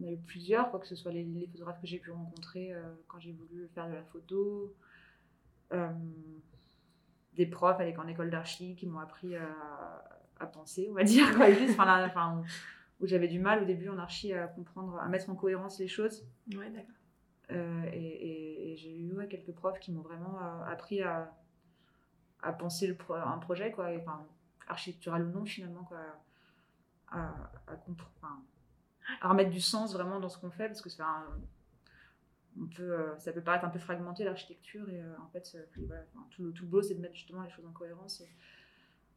B: A eu plusieurs, quoi que ce soit les, photographes que j'ai pu rencontrer euh, quand j'ai voulu faire de la photo. Euh, des profs avec, en école d'archi qui m'ont appris à, à, penser, on va dire, quoi, juste, enfin, enfin, où, j'avais du mal au début en archi à comprendre, à mettre en cohérence les choses.
C: Ouais, d'accord.
B: Euh, et, et, j'ai eu ouais, quelques profs qui m'ont vraiment euh, appris à, à penser le pro, un projet, quoi, et, enfin, architectural ou non, finalement, quoi, à, à, enfin, à remettre du sens vraiment dans ce qu'on fait, parce que c'est un on peut, euh, ça peut paraître un peu fragmenté l'architecture et euh, en fait voilà, tout, le, tout beau c'est de mettre justement les choses en cohérence.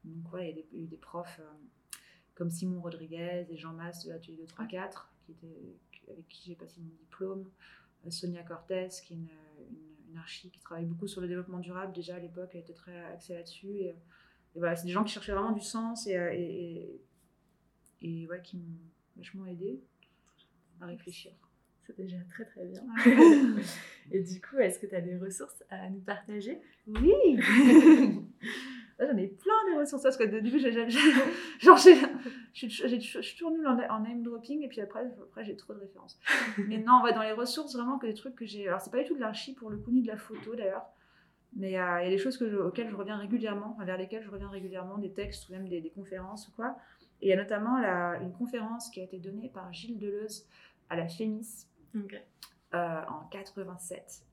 B: Donc ouais, il y a eu des profs euh, comme Simon Rodriguez et Jean Masse de l'atelier 2 3 4 qui était, avec qui j'ai passé mon diplôme. Sonia Cortez qui est une, une, archi qui travaille beaucoup sur le développement durable déjà à l'époque elle était très axée là-dessus et, voilà c'est des gens qui cherchaient vraiment du sens et, et, et qui m'ont vachement aidé à réfléchir
C: c'est déjà très très bien. et du coup, est-ce que tu as des ressources à nous partager?
B: Oui J'en ai plein de ressources parce que du coup, genre, je suis toujours nulle en, en, name dropping et puis après, après j'ai trop de références. Mais non, on va dans les ressources vraiment que des trucs que j'ai. Alors, c'est pas du tout de l'archi pour le coup, ni de la photo d'ailleurs. Mais euh, il y a des choses que je, auxquelles je reviens régulièrement, enfin, vers lesquelles je reviens régulièrement, des textes ou même des, des conférences ou quoi. Et il y a notamment la, une conférence qui a été donnée par Gilles Deleuze à la FEMIS,
C: Okay.
B: Euh, en 87.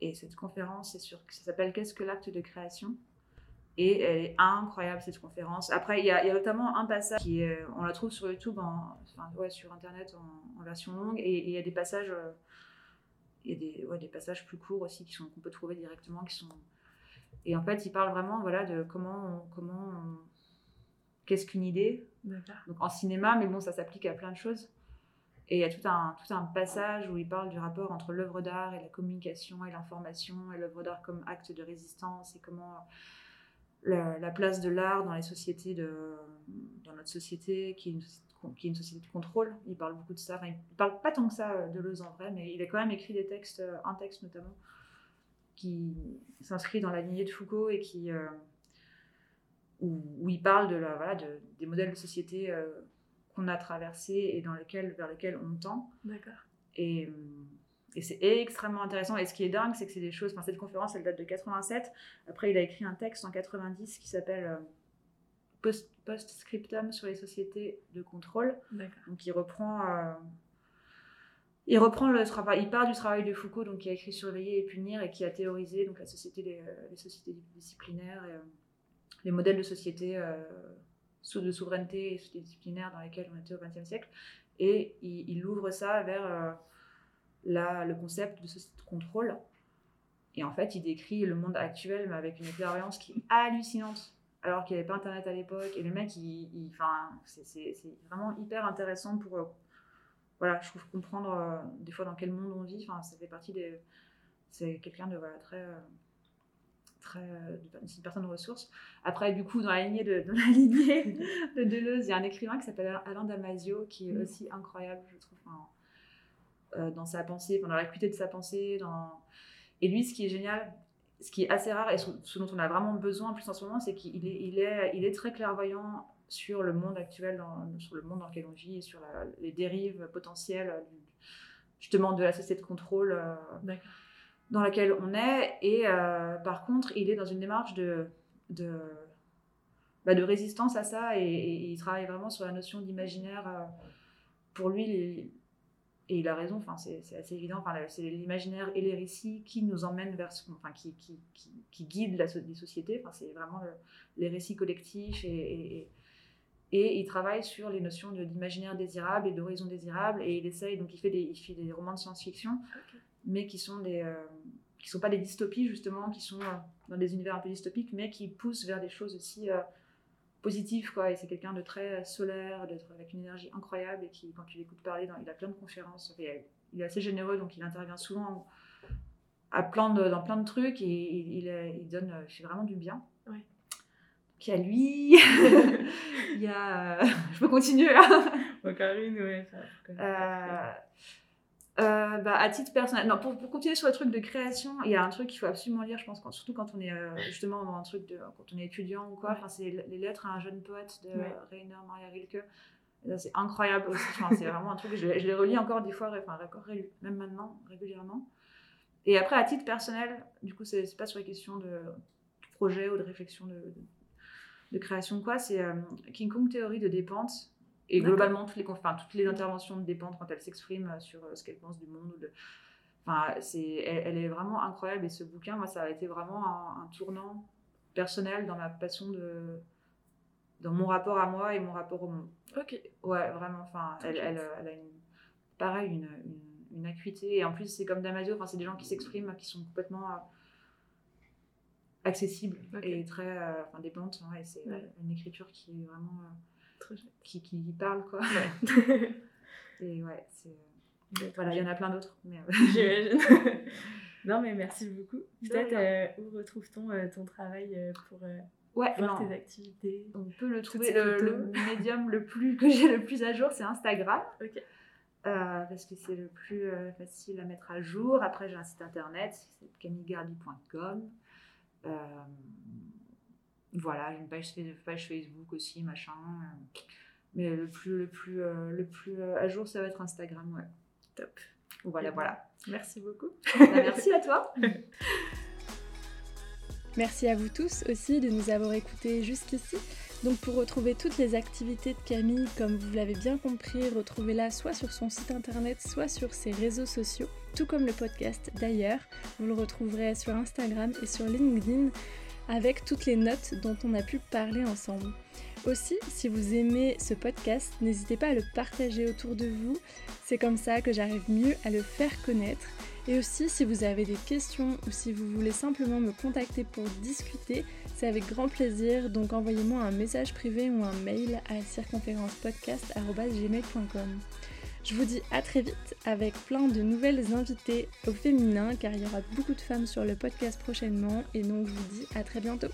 B: Et cette conférence, c'est sur, ça s'appelle Qu'est-ce que l'acte de création? Et elle est incroyable, cette conférence. Après, il y, y, a notamment un passage qui est, on la trouve sur YouTube, en, enfin, ouais, sur Internet en, en, version longue, et il y a des passages, euh, il y a des, ouais, des passages plus courts aussi qui sont qu'on peut trouver directement, qui sont. Et en fait, il parle vraiment, voilà, de comment, on, comment, on... qu'est-ce qu'une idée? Donc en cinéma, mais bon, ça s'applique à plein de choses. Et il y a tout un, tout un passage où il parle du rapport entre l'œuvre d'art et la communication et l'information, et l'œuvre d'art comme acte de résistance, et comment la, la place de l'art dans les sociétés, de, dans notre société, qui est, une, société de contrôle. Il parle beaucoup de ça. Enfin, il parle pas tant que ça de Leuze en vrai, mais il a quand même écrit des textes, un texte notamment, qui s'inscrit dans la lignée de Foucault et qui, euh, où, il parle de la, voilà, de, des modèles de société. Euh, qu'on a traversé et dans lequel, vers lequel on tend.
C: D'accord.
B: Et, et c'est extrêmement intéressant. Et ce qui est dingue, c'est que c'est des choses. Enfin, cette conférence, elle date de 87. Après, il a écrit un texte en 90 qui s'appelle euh, Post, Postscriptum sur les sociétés de contrôle. Donc, il reprend. Euh, il reprend le travail, il part du travail de Foucault, donc qui a écrit Surveiller et punir et qui a théorisé donc la société, les, les sociétés disciplinaires, et, euh, les modèles de société euh, de souveraineté et société disciplinaire dans lesquelles on était au XXe siècle. Et il, ouvre ça vers euh, le concept de société de contrôle. Et en fait, il décrit le monde actuel, mais avec une expérience qui est hallucinante, alors qu'il n'y avait pas Internet à l'époque. Et le mec, il, il c'est vraiment hyper intéressant pour, euh, voilà, je trouve, comprendre euh, des fois dans quel monde on vit. Ça fait partie des... C'est quelqu'un de très très, euh, c'est une personne de ressources. Après, du coup, dans la lignée de, dans la lignée de Deleuze, il y a un écrivain qui s'appelle Alain Damasio, qui est aussi incroyable, je trouve, enfin, euh, dans sa pensée, dans l'acuité de sa pensée. Dans... Et lui, ce qui est génial, ce qui est assez rare et ce, dont on a vraiment besoin plus en ce moment, c'est qu'il est, il est, il est très clairvoyant sur le monde actuel, dans, sur le monde dans lequel on vit et sur la, les dérives potentielles, justement, de la société de contrôle. Euh,
C: D'accord
B: dans laquelle on est. Et euh, par contre, il est dans une démarche de, de, bah, résistance à ça et, il travaille vraiment sur la notion d'imaginaire. Euh, pour lui, et il a raison, enfin, c'est assez évident, enfin, c'est l'imaginaire et les récits qui nous emmènent vers ce enfin, qui, qui, qui, qui guident la, les sociétés. Enfin, c'est vraiment le, les récits collectifs et, et, il travaille sur les notions d'imaginaire désirable et d'horizon désirable et il essaye, donc il fait des, il fait des romans de science-fiction. Mais qui sont des qui sont pas des dystopies justement, qui sont dans des univers un peu dystopiques, mais qui poussent vers des choses aussi positives quoi. Et c'est quelqu'un de très solaire, avec une énergie incroyable et qui, quand tu l'écoutes parler, dans, il a plein de conférences. il est assez généreux, donc il intervient souvent à plein de, dans plein de trucs et il, il, donne, fait vraiment du bien.
C: Ouais.
B: il y a lui, il y a. je peux continuer
C: là. Karine, ouais.
B: Euh, euh, bah, à titre personnel, non, pour, pour, continuer sur le truc de création, il y a un truc qu'il faut absolument lire, je pense, quand, surtout quand on est euh, justement dans un truc de, quand on est étudiant ou quoi. Enfin, c'est les lettres à un jeune poète de Rainer Maria Rilke. C'est incroyable aussi. c'est vraiment un truc je, je les relis encore des fois, enfin, encore, même maintenant, régulièrement. Et après, à titre personnel, du coup, c'est pas sur les questions de projet ou de réflexion de, de, création, quoi. C'est euh, King Kong théorie de dépente. Et globalement, toutes les, enfin, toutes les interventions de dépente, quand elle s'exprime euh, sur euh, ce qu'elle pense du monde. de, enfin, c'est, elle, est vraiment incroyable. Et ce bouquin, moi, ça a été vraiment un, tournant personnel dans ma passion de. dans mon rapport à moi et mon rapport au monde.
C: Ok.
B: Ouais, vraiment. Enfin, elle, elle, elle, a une, pareil, une une acuité. Et en plus, c'est comme Damasio, enfin, c'est des gens qui s'expriment, qui sont complètement euh, accessibles et très euh, enfin, plantes. Ouais, c'est une écriture qui est vraiment. Euh, qui, qui parle, quoi. et ouais, c'est. Voilà, il y en a plein d'autres. Mais...
C: non, mais merci beaucoup. Peut-être où retrouve-t-on ton travail pour
B: ouais,
C: voir tes activités
B: On peut le trouver. Le, le, médium le plus que j'ai le plus à jour, c'est Instagram. Euh, parce que c'est le plus euh, facile à mettre à jour. Après, j'ai un site internet, c'est camillegardy.com. Euh, voilà, j'ai une page, page, Facebook aussi, machin. mais le plus, le plus, le plus à jour, ça va être Instagram, ouais.
C: Top.
B: Voilà, voilà.
C: Merci beaucoup.
B: Bah, merci à toi.
A: Merci à vous tous aussi de nous avoir écoutés jusqu'ici. Donc pour retrouver toutes les activités de Camille, comme vous l'avez bien compris, retrouvez-la soit sur son site internet, soit sur ses réseaux sociaux, tout comme le podcast d'ailleurs. Vous le retrouverez sur Instagram et sur LinkedIn avec toutes les notes dont on a pu parler ensemble. Aussi, si vous aimez ce podcast, n'hésitez pas à le partager autour de vous. C'est comme ça que j'arrive mieux à le faire connaître. Et aussi, si vous avez des questions ou si vous voulez simplement me contacter pour discuter, c'est avec grand plaisir, donc envoyez-moi un message privé ou un mail à circonférencepodcast.gmail.com. Je vous dis à très vite avec plein de nouvelles invités au féminin car il y aura beaucoup de femmes sur le podcast prochainement et donc je vous dis à très bientôt.